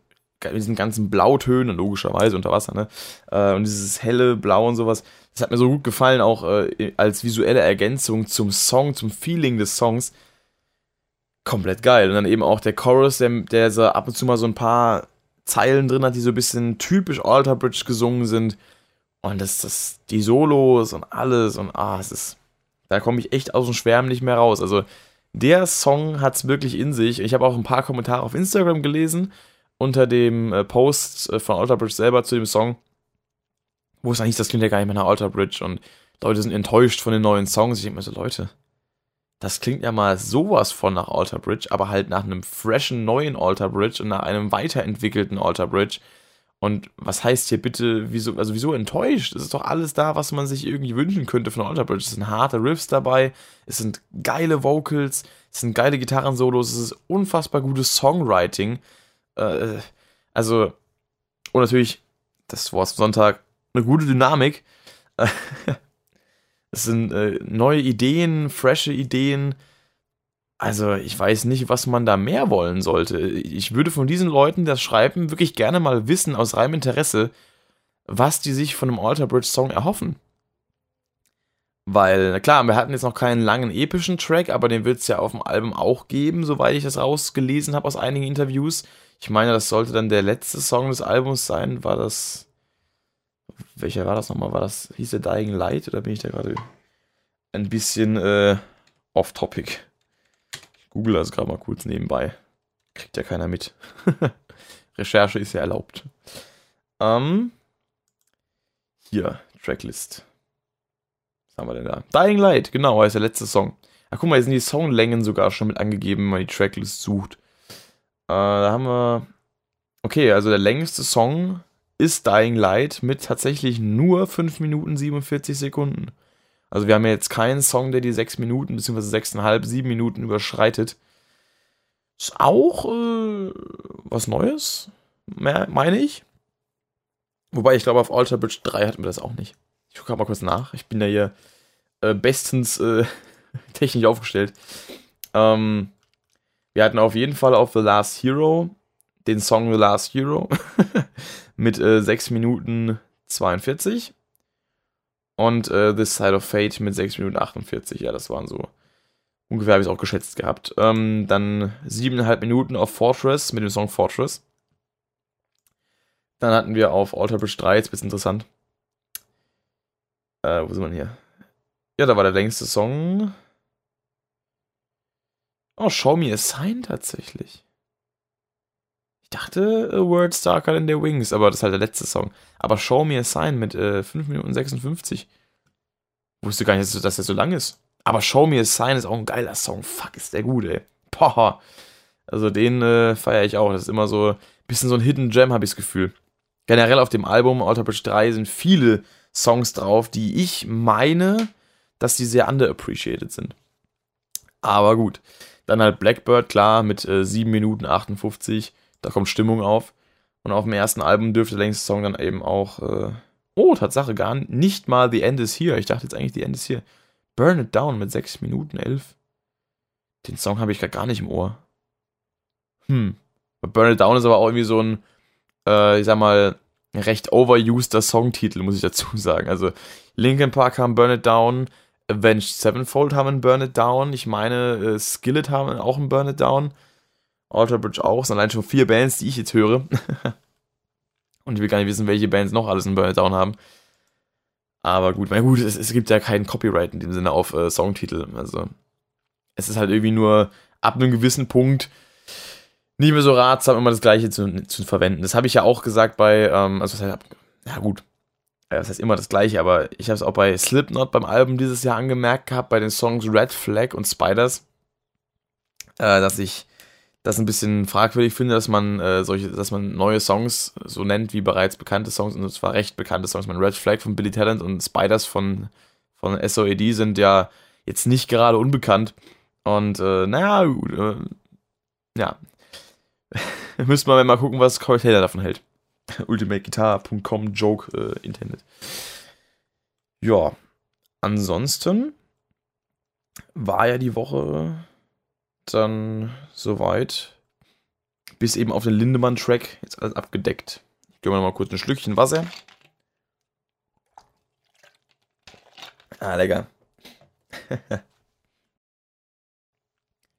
[SPEAKER 1] mit diesen ganzen Blautönen, logischerweise unter Wasser, ne? Äh, und dieses helle Blau und sowas, das hat mir so gut gefallen, auch äh, als visuelle Ergänzung zum Song, zum Feeling des Songs. Komplett geil. Und dann eben auch der Chorus, der, der so ab und zu mal so ein paar Zeilen drin hat, die so ein bisschen typisch Alter Bridge gesungen sind und das, das, die Solos und alles und ah, es ist, da komme ich echt aus dem Schwärmen nicht mehr raus. Also der Song hat es wirklich in sich. Ich habe auch ein paar Kommentare auf Instagram gelesen unter dem äh, Post äh, von Alter Bridge selber zu dem Song, wo es eigentlich das klingt ja gar nicht mehr nach Alter Bridge und Leute sind enttäuscht von den neuen Songs. Ich denke mir so, Leute, das klingt ja mal sowas von nach Alter Bridge, aber halt nach einem freshen neuen Alter Bridge und nach einem weiterentwickelten Alter Bridge. Und was heißt hier bitte, wieso, also wieso enttäuscht? Es ist doch alles da, was man sich irgendwie wünschen könnte von Alter Bridge. Es sind harte Riffs dabei, es sind geile Vocals, es sind geile Gitarrensolos, es ist unfassbar gutes Songwriting. Äh, also, und natürlich, das Wort Sonntag, eine gute Dynamik. es sind äh, neue Ideen, frische Ideen, also ich weiß nicht, was man da mehr wollen sollte. Ich würde von diesen Leuten, die das schreiben, wirklich gerne mal wissen, aus reinem Interesse, was die sich von einem Alter Bridge Song erhoffen. Weil, klar, wir hatten jetzt noch keinen langen epischen Track, aber den wird es ja auf dem Album auch geben, soweit ich das rausgelesen habe aus einigen Interviews. Ich meine, das sollte dann der letzte Song des Albums sein. War das. Welcher war das nochmal? War das. Hieß der Dying Light oder bin ich da gerade ein bisschen äh, off-topic? google das gerade mal kurz nebenbei. Kriegt ja keiner mit. Recherche ist ja erlaubt. Ähm, hier, Tracklist. Was haben wir denn da? Dying Light, genau, heißt der letzte Song. Ach, guck mal, hier sind die Songlängen sogar schon mit angegeben, wenn man die Tracklist sucht. Äh, da haben wir. Okay, also der längste Song ist Dying Light mit tatsächlich nur 5 Minuten 47 Sekunden. Also wir haben ja jetzt keinen Song, der die sechs Minuten bzw. 6,5, 7 Minuten überschreitet. Ist auch äh, was Neues, meine ich. Wobei ich glaube, auf Alter Bridge 3 hatten wir das auch nicht. Ich gucke mal kurz nach. Ich bin ja hier äh, bestens äh, technisch aufgestellt. Ähm, wir hatten auf jeden Fall auf The Last Hero den Song The Last Hero mit äh, 6 Minuten 42. Und äh, This Side of Fate mit 6 Minuten 48. Ja, das waren so. Ungefähr habe ich es auch geschätzt gehabt. Ähm, dann 7,5 Minuten auf Fortress mit dem Song Fortress. Dann hatten wir auf Alter Bridge 3, jetzt wird es interessant. Äh, wo sind wir hier? Ja, da war der längste Song. Oh, Show Me a Sign tatsächlich. Ich dachte, A Word Darker Than Their Wings, aber das ist halt der letzte Song. Aber Show Me a Sign mit äh, 5 Minuten 56. Wusste gar nicht, dass der so lang ist. Aber Show Me a Sign ist auch ein geiler Song. Fuck, ist der gut, ey. Boah. Also den äh, feiere ich auch. Das ist immer so ein bisschen so ein Hidden Gem, habe ich das Gefühl. Generell auf dem Album Alter Bridge 3 sind viele Songs drauf, die ich meine, dass die sehr underappreciated sind. Aber gut. Dann halt Blackbird, klar, mit äh, 7 Minuten 58. Da kommt Stimmung auf. Und auf dem ersten Album dürfte der längste Song dann eben auch. Äh, oh, Tatsache, gar nicht mal The End is Here. Ich dachte jetzt eigentlich, The End is Here. Burn It Down mit 6 Minuten 11. Den Song habe ich gerade gar nicht im Ohr. Hm. Burn It Down ist aber auch irgendwie so ein, äh, ich sag mal, recht overuseder Songtitel, muss ich dazu sagen. Also, Linkin Park haben Burn It Down, Avenged Sevenfold haben ein Burn It Down, ich meine, äh, Skillet haben auch ein Burn It Down. Alter Bridge auch. Es sind allein schon vier Bands, die ich jetzt höre. Und ich will gar nicht wissen, welche Bands noch alles einen Burnout haben. Aber gut, na gut, es, es, gibt ja keinen Copyright in dem Sinne auf äh, Songtitel. Also, es ist halt irgendwie nur ab einem gewissen Punkt nicht mehr so ratsam, immer das Gleiche zu, zu verwenden. Das habe ich ja auch gesagt bei, ähm, also, ja gut, das heißt immer das Gleiche, aber ich habe es auch bei Slipknot beim Album dieses Jahr angemerkt gehabt, bei den Songs Red Flag und Spiders, äh, dass ich das ein bisschen fragwürdig finde, dass man äh, solche, dass man neue Songs so nennt wie bereits bekannte Songs, und zwar recht bekannte Songs. Man Red Flag von Billy Talent und Spiders von, von SOED sind ja jetzt nicht gerade unbekannt. Und äh, naja, gut, äh, ja. Müssen wir mal gucken, was Corey Taylor davon hält. ultimateguitar.com Joke äh, intended. Ja, ansonsten war ja die Woche dann soweit, bis eben auf den Lindemann-Track jetzt alles abgedeckt. Ich gönne mal kurz ein Schlückchen Wasser. Ah, lecker.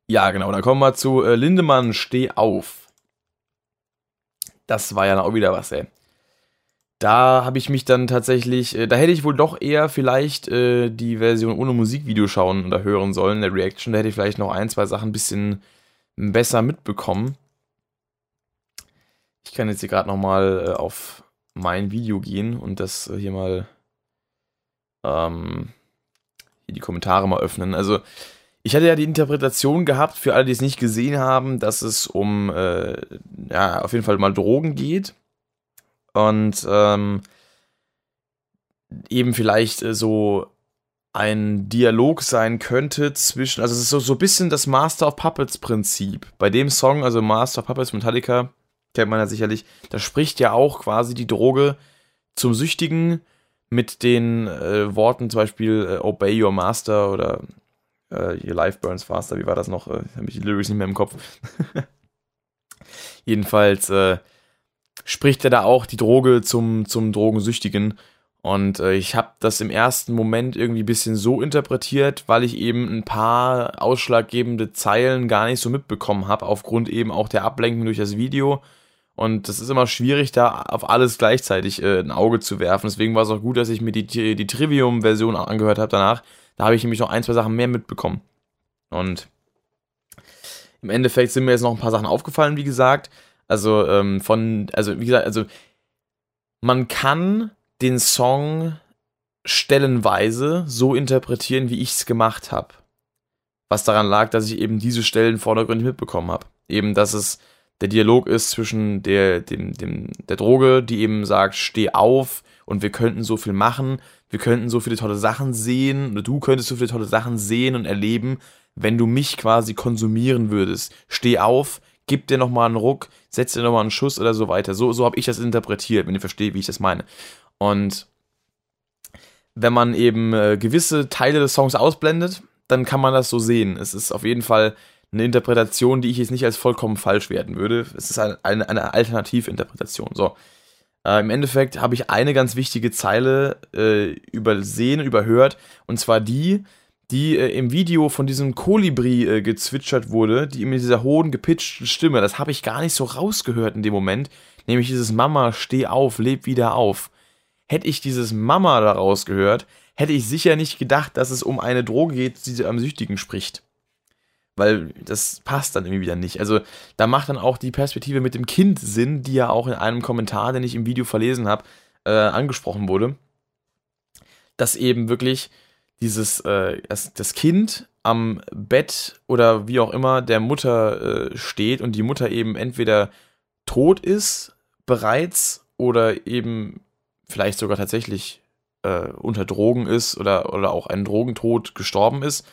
[SPEAKER 1] ja, genau, dann kommen wir zu äh, Lindemann Steh auf. Das war ja auch wieder was, ey. Da habe ich mich dann tatsächlich, äh, da hätte ich wohl doch eher vielleicht äh, die Version ohne Musikvideo schauen oder hören sollen, der Reaction. Da hätte ich vielleicht noch ein, zwei Sachen ein bisschen besser mitbekommen. Ich kann jetzt hier gerade nochmal äh, auf mein Video gehen und das hier mal ähm, hier die Kommentare mal öffnen. Also ich hatte ja die Interpretation gehabt, für alle, die es nicht gesehen haben, dass es um, äh, ja, auf jeden Fall mal Drogen geht. Und ähm, eben vielleicht äh, so ein Dialog sein könnte zwischen, also es ist so, so ein bisschen das Master of Puppets Prinzip. Bei dem Song, also Master of Puppets Metallica, kennt man ja sicherlich, da spricht ja auch quasi die Droge zum Süchtigen mit den äh, Worten zum Beispiel äh, Obey Your Master oder äh, Your Life Burns Faster, wie war das noch? Äh, habe ich die Lyrics nicht mehr im Kopf. Jedenfalls äh, spricht er da auch die Droge zum, zum Drogensüchtigen. Und äh, ich habe das im ersten Moment irgendwie ein bisschen so interpretiert, weil ich eben ein paar ausschlaggebende Zeilen gar nicht so mitbekommen habe, aufgrund eben auch der Ablenkung durch das Video. Und das ist immer schwierig, da auf alles gleichzeitig äh, ein Auge zu werfen. Deswegen war es auch gut, dass ich mir die, die Trivium-Version angehört habe danach. Da habe ich nämlich noch ein, zwei Sachen mehr mitbekommen. Und im Endeffekt sind mir jetzt noch ein paar Sachen aufgefallen, wie gesagt. Also ähm, von, also wie gesagt, also man kann den Song stellenweise so interpretieren, wie ich es gemacht habe. Was daran lag, dass ich eben diese Stellen vordergründig mitbekommen habe. Eben, dass es der Dialog ist zwischen der, dem, dem, der Droge, die eben sagt, steh auf und wir könnten so viel machen, wir könnten so viele tolle Sachen sehen, oder du könntest so viele tolle Sachen sehen und erleben, wenn du mich quasi konsumieren würdest. Steh auf, gib dir nochmal einen Ruck, setz dir nochmal einen Schuss oder so weiter. So, so habe ich das interpretiert, wenn ihr versteht, wie ich das meine. Und wenn man eben äh, gewisse Teile des Songs ausblendet, dann kann man das so sehen. Es ist auf jeden Fall eine Interpretation, die ich jetzt nicht als vollkommen falsch werten würde. Es ist eine, eine, Alternativinterpretation. So. Äh, Im Endeffekt habe ich eine ganz wichtige Zeile äh, übersehen, überhört, und zwar die, die äh, im Video von diesem Kolibri äh, gezwitschert wurde, die mit dieser hohen, gepitchten Stimme. Das habe ich gar nicht so rausgehört in dem Moment. Nämlich dieses Mama, steh auf, leb wieder auf. Hätte ich dieses Mama da rausgehört, hätte ich sicher nicht gedacht, dass es um eine Droge geht, die am Süchtigen spricht. Weil das passt dann irgendwie wieder nicht. Also da macht dann auch die Perspektive mit dem Kind Sinn, die ja auch in einem Kommentar, den ich im Video verlesen habe, äh, angesprochen wurde. Dass eben wirklich dieses, äh, das, das Kind am Bett oder wie auch immer der Mutter äh, steht und die Mutter eben entweder tot ist bereits oder eben vielleicht sogar tatsächlich äh, unter Drogen ist oder, oder auch ein Drogentod gestorben ist,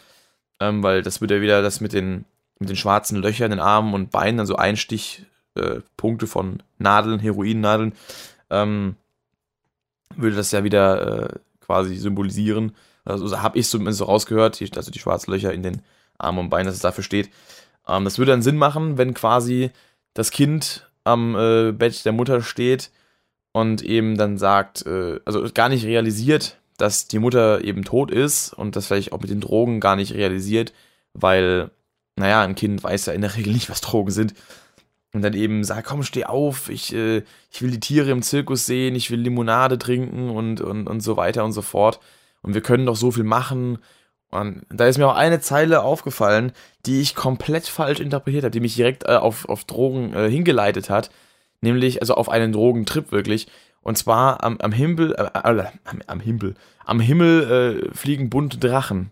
[SPEAKER 1] ähm, weil das würde ja wieder das mit den, mit den schwarzen Löchern in den Armen und Beinen, also Einstichpunkte äh, von Nadeln, Heroinnadeln, ähm, würde das ja wieder äh, quasi symbolisieren. Also habe ich zumindest so rausgehört, also die schwarzen Löcher in den Armen und Beinen, dass es dafür steht. Ähm, das würde dann Sinn machen, wenn quasi das Kind am äh, Bett der Mutter steht und eben dann sagt, äh, also gar nicht realisiert, dass die Mutter eben tot ist und das vielleicht auch mit den Drogen gar nicht realisiert, weil, naja, ein Kind weiß ja in der Regel nicht, was Drogen sind. Und dann eben sagt, komm, steh auf, ich, äh, ich will die Tiere im Zirkus sehen, ich will Limonade trinken und, und, und so weiter und so fort. Und wir können doch so viel machen. Und da ist mir auch eine Zeile aufgefallen, die ich komplett falsch interpretiert habe, die mich direkt äh, auf, auf Drogen äh, hingeleitet hat. Nämlich, also auf einen Drogentrip wirklich. Und zwar am, am Himmel, äh, äh, am, am Himmel, am Himmel äh, fliegen bunte Drachen.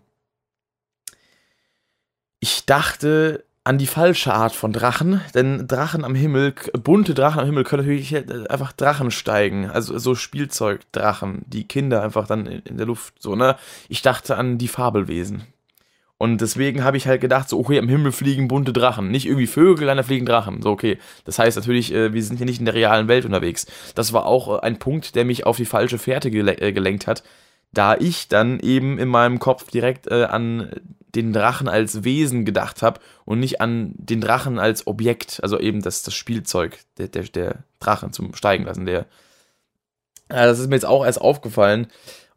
[SPEAKER 1] Ich dachte an die falsche Art von Drachen, denn Drachen am Himmel, bunte Drachen am Himmel können natürlich äh, einfach Drachen steigen, also so Spielzeugdrachen, die Kinder einfach dann in, in der Luft so, ne? Ich dachte an die Fabelwesen. Und deswegen habe ich halt gedacht, so, okay, am Himmel fliegen bunte Drachen. Nicht irgendwie Vögel, da fliegen Drachen. So, okay. Das heißt natürlich, äh, wir sind hier nicht in der realen Welt unterwegs. Das war auch äh, ein Punkt, der mich auf die falsche Fährte äh, gelenkt hat, da ich dann eben in meinem Kopf direkt an den Drachen als Wesen gedacht habe und nicht an den Drachen als Objekt, also eben das, das Spielzeug, der, der, der Drachen zum Steigen lassen. Der, das ist mir jetzt auch erst aufgefallen.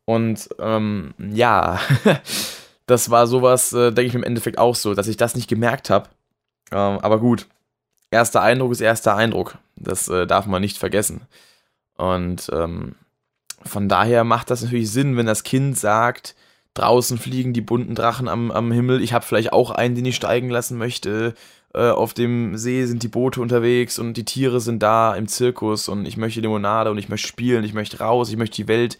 [SPEAKER 1] Und ähm, ja, das war sowas, äh, denke ich mir im Endeffekt auch so, dass ich das nicht gemerkt habe. Ähm, aber gut, erster Eindruck ist erster Eindruck. Das äh, darf man nicht vergessen. Und ähm, von daher macht das natürlich Sinn, wenn das Kind sagt, draußen fliegen die bunten Drachen am, am Himmel, ich habe vielleicht auch einen, den ich steigen lassen möchte. Äh, auf dem See sind die Boote unterwegs und die Tiere sind da im Zirkus und ich möchte Limonade und ich möchte spielen, ich möchte raus, ich möchte die Welt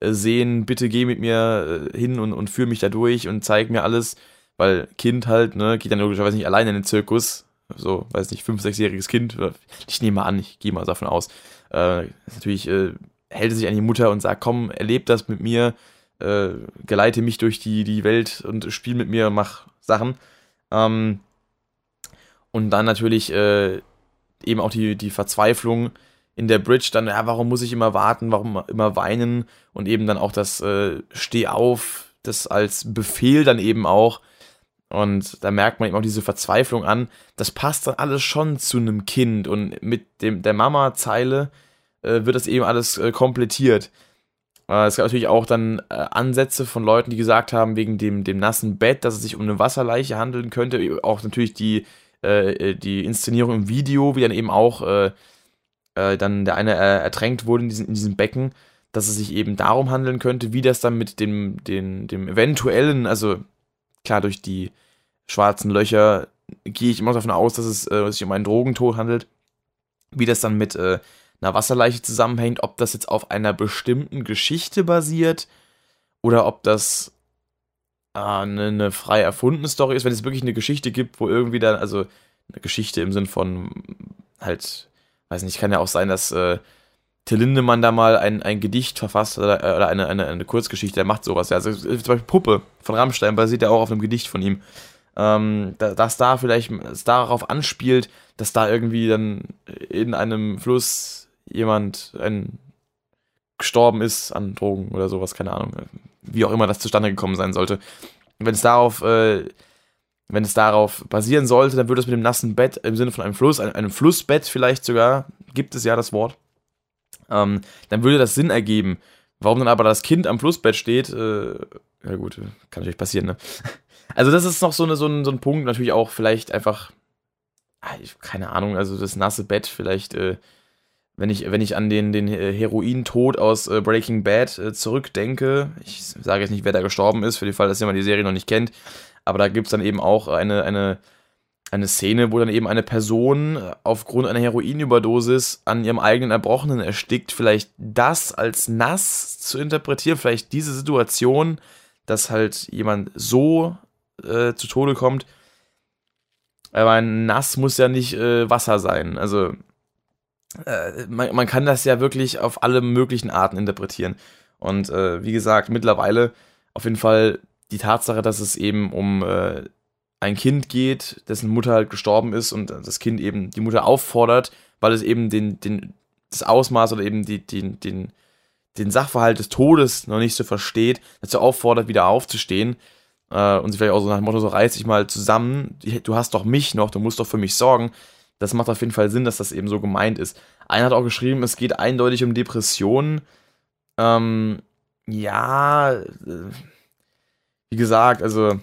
[SPEAKER 1] sehen, bitte geh mit mir äh, hin und, und führ mich da durch und zeig mir alles, weil Kind halt, ne, geht dann logischerweise nicht alleine in den Zirkus, so, weiß nicht, fünf, sechsjähriges Kind, ich nehme mal an, ich gehe mal davon aus, äh, natürlich äh, hält sich an die Mutter und sagt, komm, erleb das mit mir, äh, geleite mich durch die, die Welt und spiel mit mir, mach Sachen. Ähm, und dann natürlich äh, eben auch die, die Verzweiflung, in der Bridge dann, ja, warum muss ich immer warten, warum immer weinen und eben dann auch das äh, Steh auf, das als Befehl dann eben auch. Und da merkt man eben auch diese Verzweiflung an. Das passt dann alles schon zu einem Kind und mit dem, der Mama-Zeile äh, wird das eben alles äh, komplettiert. Äh, es gab natürlich auch dann äh, Ansätze von Leuten, die gesagt haben, wegen dem, dem nassen Bett, dass es sich um eine Wasserleiche handeln könnte. Auch natürlich die, äh, die Inszenierung im Video, wie dann eben auch äh, dann der eine äh, ertränkt wurde in, diesen, in diesem Becken, dass es sich eben darum handeln könnte, wie das dann mit dem, den, dem eventuellen, also klar, durch die schwarzen Löcher gehe ich immer davon aus, dass es äh, sich um einen Drogentod handelt, wie das dann mit äh, einer Wasserleiche zusammenhängt, ob das jetzt auf einer bestimmten Geschichte basiert oder ob das äh, eine, eine frei erfundene Story ist, wenn es wirklich eine Geschichte gibt, wo irgendwie dann, also eine Geschichte im Sinn von halt weiß nicht, kann ja auch sein, dass äh, Till Lindemann da mal ein, ein Gedicht verfasst oder, äh, oder eine, eine, eine Kurzgeschichte, der macht sowas. Ja. Also zum Beispiel Puppe von Rammstein basiert ja auch auf einem Gedicht von ihm. Ähm, dass da vielleicht es darauf anspielt, dass da irgendwie dann in einem Fluss jemand ein, gestorben ist an Drogen oder sowas, keine Ahnung. Wie auch immer das zustande gekommen sein sollte. Wenn es darauf äh, wenn es darauf basieren sollte, dann würde es mit dem nassen Bett im Sinne von einem Fluss, einem, Flussbett vielleicht sogar, gibt es ja das Wort, ähm, dann würde das Sinn ergeben. Warum dann aber das Kind am Flussbett steht, äh, ja gut, kann natürlich passieren, ne? Also das ist noch so, eine, so, ein, so ein Punkt, natürlich auch vielleicht einfach, ah, keine Ahnung, also das nasse Bett vielleicht, äh, wenn ich, wenn ich an den, den Heroin-Tod aus äh, Breaking Bad äh, zurückdenke, ich sage jetzt nicht, wer da gestorben ist, für den Fall, dass jemand die Serie noch nicht kennt, aber da gibt es dann eben auch eine, eine, eine Szene, wo dann eben eine Person aufgrund einer Heroinüberdosis an ihrem eigenen Erbrochenen erstickt. Vielleicht das als nass zu interpretieren, vielleicht diese Situation, dass halt jemand so äh, zu Tode kommt. Aber ein nass muss ja nicht äh, Wasser sein. Also äh, man, man, kann das ja wirklich auf alle möglichen Arten interpretieren. Und äh, wie gesagt, mittlerweile auf jeden Fall die Tatsache, dass es eben um äh, ein Kind geht, dessen Mutter halt gestorben ist und das Kind eben die Mutter auffordert, weil es eben den, den, das Ausmaß oder eben die, den, den, den Sachverhalt des Todes noch nicht so versteht, dazu auffordert, wieder aufzustehen äh, und sich vielleicht auch so nach dem Motto, so reiß dich mal zusammen, du hast doch mich noch, du musst doch für mich sorgen. Das macht auf jeden Fall Sinn, dass das eben so gemeint ist. Einer hat auch geschrieben, es geht eindeutig um Depressionen. Ähm, ja, äh, wie gesagt, also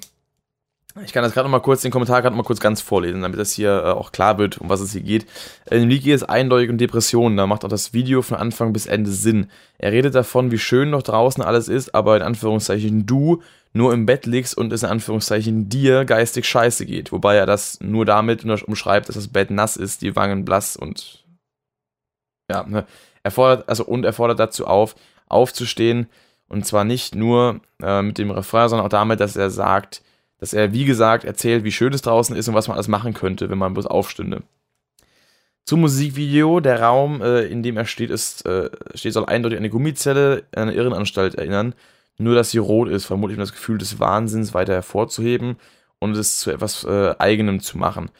[SPEAKER 1] ich kann das gerade noch mal kurz, den Kommentar gerade noch mal kurz ganz vorlesen, damit das hier äh, auch klar wird, um was es hier geht. In dem Lied geht es eindeutig um Depressionen, da macht auch das Video von Anfang bis Ende Sinn. Er redet davon, wie schön noch draußen alles ist, aber in Anführungszeichen du nur im Bett liegst und es in Anführungszeichen dir geistig scheiße geht. Wobei er das nur damit umschreibt, dass das Bett nass ist, die Wangen blass und ja, ne. Er fordert, also und er fordert dazu auf, aufzustehen, und zwar nicht nur äh, mit dem Refrain, sondern auch damit, dass er sagt, dass er, wie gesagt, erzählt, wie schön es draußen ist und was man alles machen könnte, wenn man bloß aufstünde. Zum Musikvideo, der Raum, äh, in dem er steht, ist, äh, steht, soll eindeutig eine Gummizelle, eine Irrenanstalt erinnern. nur dass sie rot ist, vermutlich um das Gefühl des Wahnsinns weiter hervorzuheben und es zu etwas äh, Eigenem zu machen.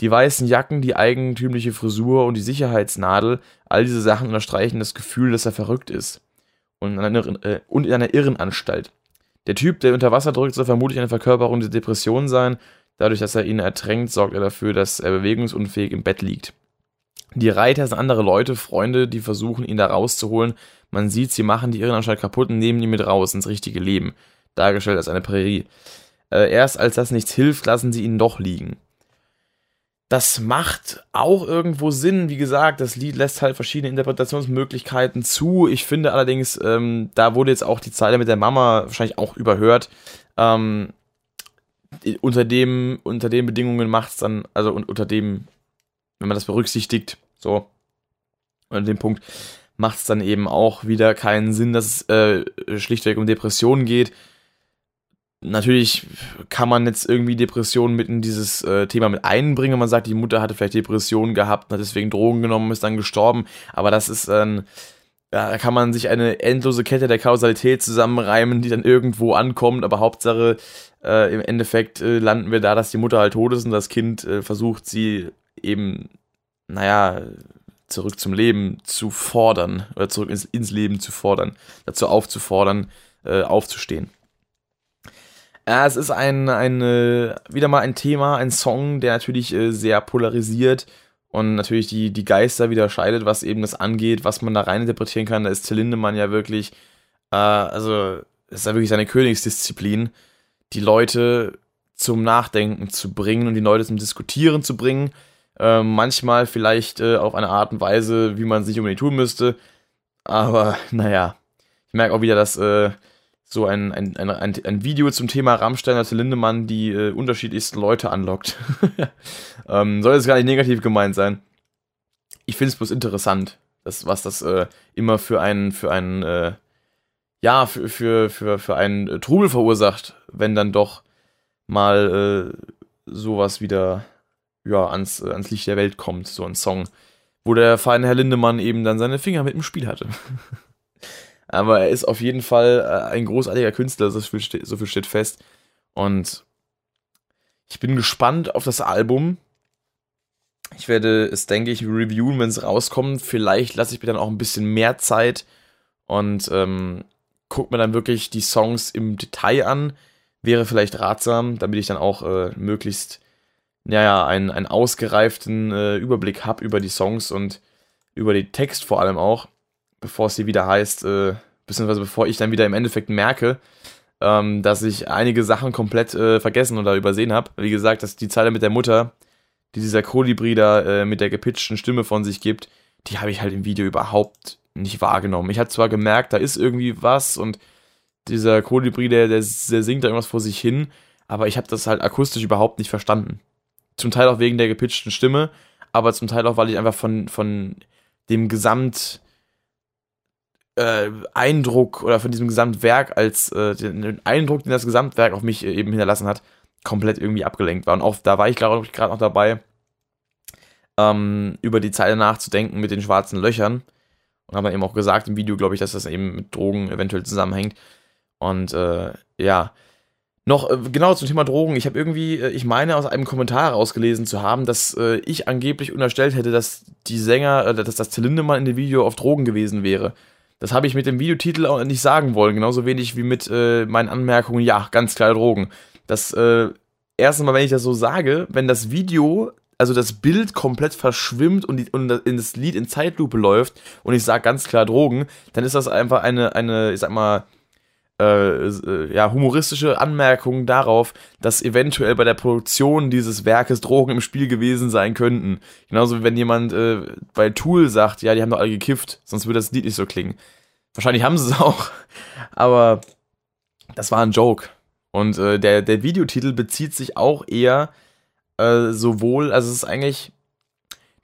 [SPEAKER 1] Die weißen Jacken, die eigentümliche Frisur und die Sicherheitsnadel, all diese Sachen unterstreichen das Gefühl, dass er verrückt ist. Und in einer, äh, und in einer Irrenanstalt. Der Typ, der unter Wasser drückt, soll vermutlich eine Verkörperung der Depression sein. Dadurch, dass er ihn ertränkt, sorgt er dafür, dass er bewegungsunfähig im Bett liegt. Die Reiter sind andere Leute, Freunde, die versuchen, ihn da rauszuholen. Man sieht, sie machen die Irrenanstalt kaputt und nehmen ihn mit raus ins richtige Leben. Dargestellt als eine Prärie. Äh, erst als das nichts hilft, lassen sie ihn doch liegen. Das macht auch irgendwo Sinn. Wie gesagt, das Lied lässt halt verschiedene Interpretationsmöglichkeiten zu. Ich finde allerdings, ähm, da wurde jetzt auch die Zeile mit der Mama wahrscheinlich auch überhört. Ähm, unter dem, unter den Bedingungen macht es dann, also unter dem, wenn man das berücksichtigt, so, unter dem Punkt, macht es dann eben auch wieder keinen Sinn, dass es äh, schlichtweg um Depressionen geht natürlich kann man jetzt irgendwie Depressionen mit in dieses äh, Thema mit einbringen. Man sagt, die Mutter hatte vielleicht Depressionen gehabt, hat deswegen Drogen genommen, ist dann gestorben. Aber das ist dann, ja, da kann man sich eine endlose Kette der Kausalität zusammenreimen, die dann irgendwo ankommt. Aber Hauptsache, äh, im Endeffekt äh, landen wir da, dass die Mutter halt tot ist und das Kind äh, versucht, sie eben, naja, zurück zum Leben zu fordern oder zurück ins, ins Leben zu fordern, dazu aufzufordern, äh, aufzustehen. Ja, es ist ein, ein, wieder mal ein Thema, ein Song, der natürlich äh, sehr polarisiert und natürlich die, die Geister wieder scheidet, was eben das angeht, was man da rein interpretieren kann. Da ist Till Lindemann ja wirklich, äh, also, ist ja wirklich seine Königsdisziplin, die Leute zum Nachdenken zu bringen und die Leute zum Diskutieren zu bringen. Äh, manchmal vielleicht äh, auf eine Art und Weise, wie man es nicht unbedingt tun müsste. Aber naja, ich merke auch wieder, dass äh, so ein, ein, ein, ein, Video zum Thema Rammstein als Lindemann die äh, unterschiedlichsten Leute anlockt. ähm, soll jetzt gar nicht negativ gemeint sein. Ich finde es bloß interessant, dass, was das äh, immer für einen, für einen, äh, ja, für, für, für, für einen äh, Trubel verursacht, wenn dann doch mal äh, sowas wieder ja, ans, ans Licht der Welt kommt, so ein Song, wo der feine Herr Lindemann eben dann seine Finger mit im Spiel hatte. Aber er ist auf jeden Fall äh, ein großartiger Künstler, so viel, steht, so viel steht fest. Und ich bin gespannt auf das Album. Ich werde es, denke ich, reviewen, wenn es rauskommt. Vielleicht lasse ich mir dann auch ein bisschen mehr Zeit und ähm, gucke mir dann wirklich die Songs im Detail an. Wäre vielleicht ratsam, damit ich dann auch äh, möglichst, naja, einen, einen ausgereiften äh, Überblick habe über die Songs und über den Text vor allem auch bevor es hier wieder heißt, äh, beziehungsweise bevor ich dann wieder im Endeffekt merke, ähm, dass ich einige Sachen komplett äh, vergessen oder übersehen habe. Wie gesagt, dass die Zeile mit der Mutter, die dieser Kolibri da äh, mit der gepitchten Stimme von sich gibt, die habe ich halt im Video überhaupt nicht wahrgenommen. Ich habe zwar gemerkt, da ist irgendwie was und dieser Kolibri, der, der, der singt da irgendwas vor sich hin, aber ich habe das halt akustisch überhaupt nicht verstanden. Zum Teil auch wegen der gepitchten Stimme, aber zum Teil auch, weil ich einfach von, von dem Gesamt, äh, Eindruck oder von diesem Gesamtwerk als äh, den Eindruck, den das Gesamtwerk auf mich eben hinterlassen hat, komplett irgendwie abgelenkt war. Und auch da war ich gerade noch dabei, ähm, über die Zeile nachzudenken mit den schwarzen Löchern. Und habe dann eben auch gesagt im Video, glaube ich, dass das eben mit Drogen eventuell zusammenhängt. Und äh, ja, noch äh, genau zum Thema Drogen. Ich habe irgendwie, äh, ich meine, aus einem Kommentar rausgelesen zu haben, dass äh, ich angeblich unterstellt hätte, dass die Sänger, äh, dass das Zylindermann in dem Video auf Drogen gewesen wäre. Das habe ich mit dem Videotitel auch nicht sagen wollen, genauso wenig wie mit äh, meinen Anmerkungen, ja, ganz klar Drogen. Das, äh, erstens mal, wenn ich das so sage, wenn das Video, also das Bild komplett verschwimmt und, die, und das Lied in Zeitlupe läuft und ich sage ganz klar Drogen, dann ist das einfach eine, eine ich sag mal, äh, äh, ja, humoristische Anmerkungen darauf, dass eventuell bei der Produktion dieses Werkes Drogen im Spiel gewesen sein könnten. Genauso wie wenn jemand äh, bei Tool sagt, ja, die haben doch alle gekifft, sonst würde das Lied nicht so klingen. Wahrscheinlich haben sie es auch, aber das war ein Joke. Und äh, der, der Videotitel bezieht sich auch eher äh, sowohl, also es ist eigentlich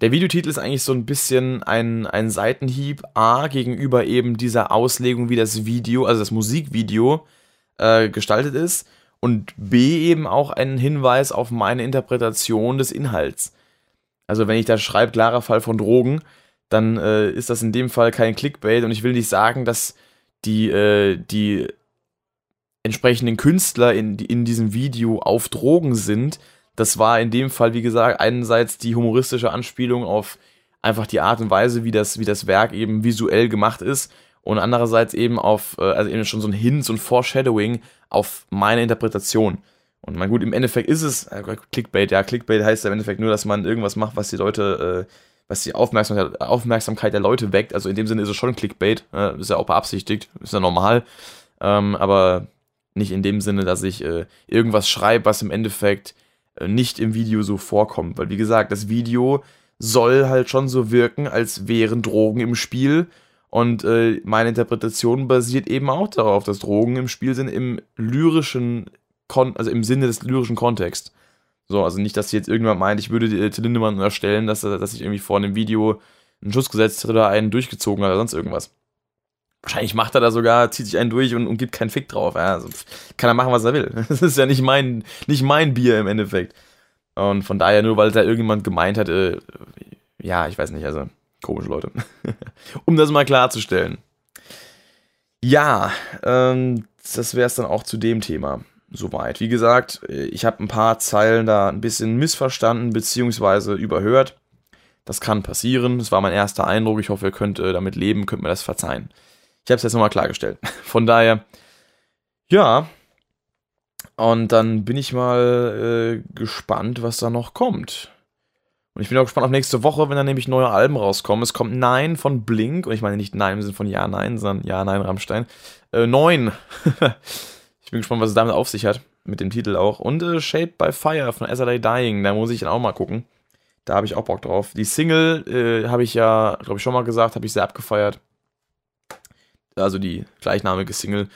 [SPEAKER 1] der Videotitel ist eigentlich so ein bisschen ein, ein Seitenhieb A gegenüber eben dieser Auslegung, wie das Video, also das Musikvideo äh, gestaltet ist und B eben auch ein Hinweis auf meine Interpretation des Inhalts. Also wenn ich da schreibe, klarer Fall von Drogen, dann äh, ist das in dem Fall kein Clickbait und ich will nicht sagen, dass die, äh, die entsprechenden Künstler in, in diesem Video auf Drogen sind. Das war in dem Fall, wie gesagt, einerseits die humoristische Anspielung auf einfach die Art und Weise, wie das, wie das Werk eben visuell gemacht ist und andererseits eben auf, äh, also eben schon so ein Hint, so ein Foreshadowing auf meine Interpretation. Und mein gut, im Endeffekt ist es, äh, Clickbait, ja, Clickbait heißt ja im Endeffekt nur, dass man irgendwas macht, was die Leute, äh, was die Aufmerksamkeit, Aufmerksamkeit der Leute weckt. Also in dem Sinne ist es schon Clickbait, äh, ist ja auch beabsichtigt, ist ja normal. Ähm, aber nicht in dem Sinne, dass ich äh, irgendwas schreibe, was im Endeffekt nicht im Video so vorkommt. Weil wie gesagt, das Video soll halt schon so wirken, als wären Drogen im Spiel. Und äh, meine Interpretation basiert eben auch darauf, dass Drogen im Spiel sind im lyrischen Kon also im Sinne des lyrischen Kontexts. So, also nicht, dass jetzt irgendjemand meint, ich würde äh, Till Lindemann erstellen, dass, dass ich irgendwie vor einem Video einen Schuss gesetzt hätte oder einen durchgezogen oder sonst irgendwas. Wahrscheinlich macht er da sogar, zieht sich einen durch und, und gibt keinen Fick drauf. Ja, also kann er machen, was er will. Das ist ja nicht mein, nicht mein Bier im Endeffekt. Und von daher, nur weil da irgendjemand gemeint hat, äh, ja, ich weiß nicht, also komische Leute. um das mal klarzustellen. Ja, ähm, das wäre es dann auch zu dem Thema soweit. Wie gesagt, ich habe ein paar Zeilen da ein bisschen missverstanden bzw. überhört. Das kann passieren. Das war mein erster Eindruck. Ich hoffe, ihr könnt äh, damit leben, könnt mir das verzeihen. Ich habe es jetzt nochmal klargestellt. Von daher, ja. Und dann bin ich mal äh, gespannt, was da noch kommt. Und ich bin auch gespannt auf nächste Woche, wenn dann nämlich neue Alben rauskommen. Es kommt Nein von Blink. Und ich meine nicht Nein im Sinne von Ja, Nein, sondern Ja, Nein, Rammstein. Äh, Neun. bin gespannt, was es damit auf sich hat. Mit dem Titel auch. Und äh, Shaped by Fire von SLA Dying. Da muss ich dann auch mal gucken. Da habe ich auch Bock drauf. Die Single äh, habe ich ja, glaube ich, schon mal gesagt, habe ich sehr abgefeiert. Also die gleichnamige Single.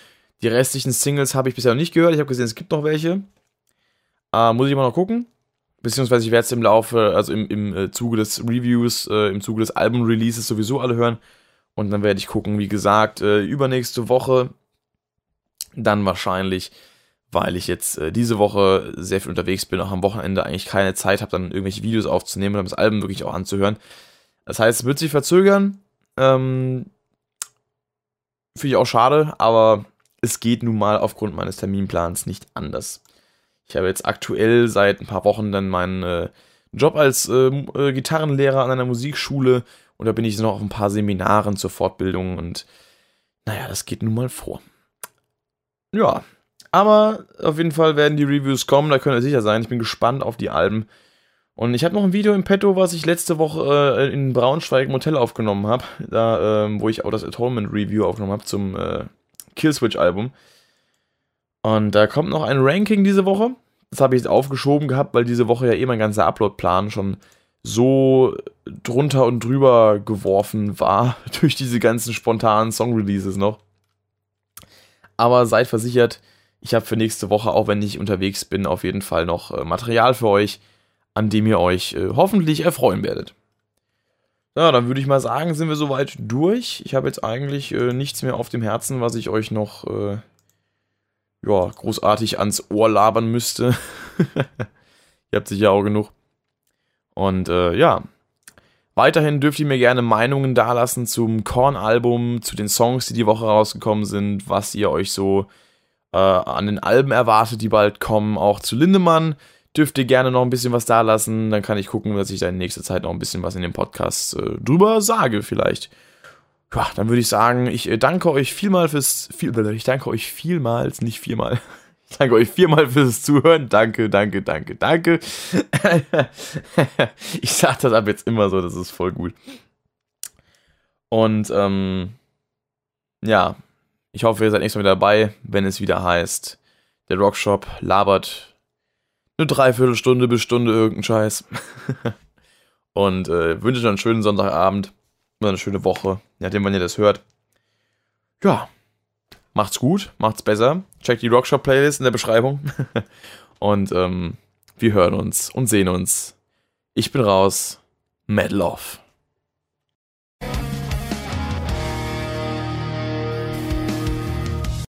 [SPEAKER 1] Die restlichen Singles habe ich bisher noch nicht gehört. Ich habe gesehen, es gibt noch welche. Äh, muss ich mal noch gucken. Beziehungsweise ich werde es im Laufe, also im, im äh, Zuge des Reviews, äh, im Zuge des Album-Releases sowieso alle hören. Und dann werde ich gucken, wie gesagt, äh, übernächste Woche dann wahrscheinlich, weil ich jetzt äh, diese Woche sehr viel unterwegs bin, auch am Wochenende eigentlich keine Zeit habe, dann irgendwelche Videos aufzunehmen oder das Album wirklich auch anzuhören. Das heißt, es wird sich verzögern. Ähm, Finde ich auch schade, aber es geht nun mal aufgrund meines Terminplans nicht anders. Ich habe jetzt aktuell seit ein paar Wochen dann meinen äh, Job als äh, äh, Gitarrenlehrer an einer Musikschule und da bin ich noch auf ein paar Seminaren zur Fortbildung und naja, das geht nun mal vor. Ja, aber auf jeden Fall werden die Reviews kommen, da könnt ihr sicher sein. Ich bin gespannt auf die Alben. Und ich habe noch ein Video im Petto, was ich letzte Woche äh, in Braunschweig im Hotel aufgenommen habe, da, äh, wo ich auch das Atonement Review aufgenommen habe zum äh, Killswitch Album. Und da kommt noch ein Ranking diese Woche. Das habe ich jetzt aufgeschoben gehabt, weil diese Woche ja eh mein ganzer Upload-Plan schon so drunter und drüber geworfen war durch diese ganzen spontanen Song-Releases noch. Aber seid versichert, ich habe für nächste Woche, auch wenn ich unterwegs bin, auf jeden Fall noch äh, Material für euch, an dem ihr euch äh, hoffentlich erfreuen werdet. Ja, dann würde ich mal sagen, sind wir soweit durch. Ich habe jetzt eigentlich äh, nichts mehr auf dem Herzen, was ich euch noch äh, ja, großartig ans Ohr labern müsste. ihr habt sicher auch genug. Und äh, ja, Weiterhin dürft ihr mir gerne Meinungen dalassen zum Korn-Album, zu den Songs, die die Woche rausgekommen sind, was ihr euch so äh, an den Alben erwartet, die bald kommen. Auch zu Lindemann dürft ihr gerne noch ein bisschen was dalassen. Dann kann ich gucken, dass ich da in nächster Zeit noch ein bisschen was in dem Podcast äh, drüber sage, vielleicht. Ja, dann würde ich sagen, ich äh, danke euch vielmal fürs. Viel, ich danke euch vielmals, nicht viermal. Ich danke euch viermal fürs Zuhören. Danke, danke, danke, danke. ich sage das ab jetzt immer so, das ist voll gut. Und ähm, ja, ich hoffe, ihr seid nächstes Mal wieder dabei, wenn es wieder heißt, der Rockshop labert eine Dreiviertelstunde bis Stunde irgendeinen Scheiß. Und äh, wünsche euch einen schönen Sonntagabend oder eine schöne Woche, nachdem, wann ihr das hört. Ja, macht's gut, macht's besser. Checkt die Rockshop-Playlist in der Beschreibung. und ähm, wir hören uns und sehen uns. Ich bin raus. Mad Love.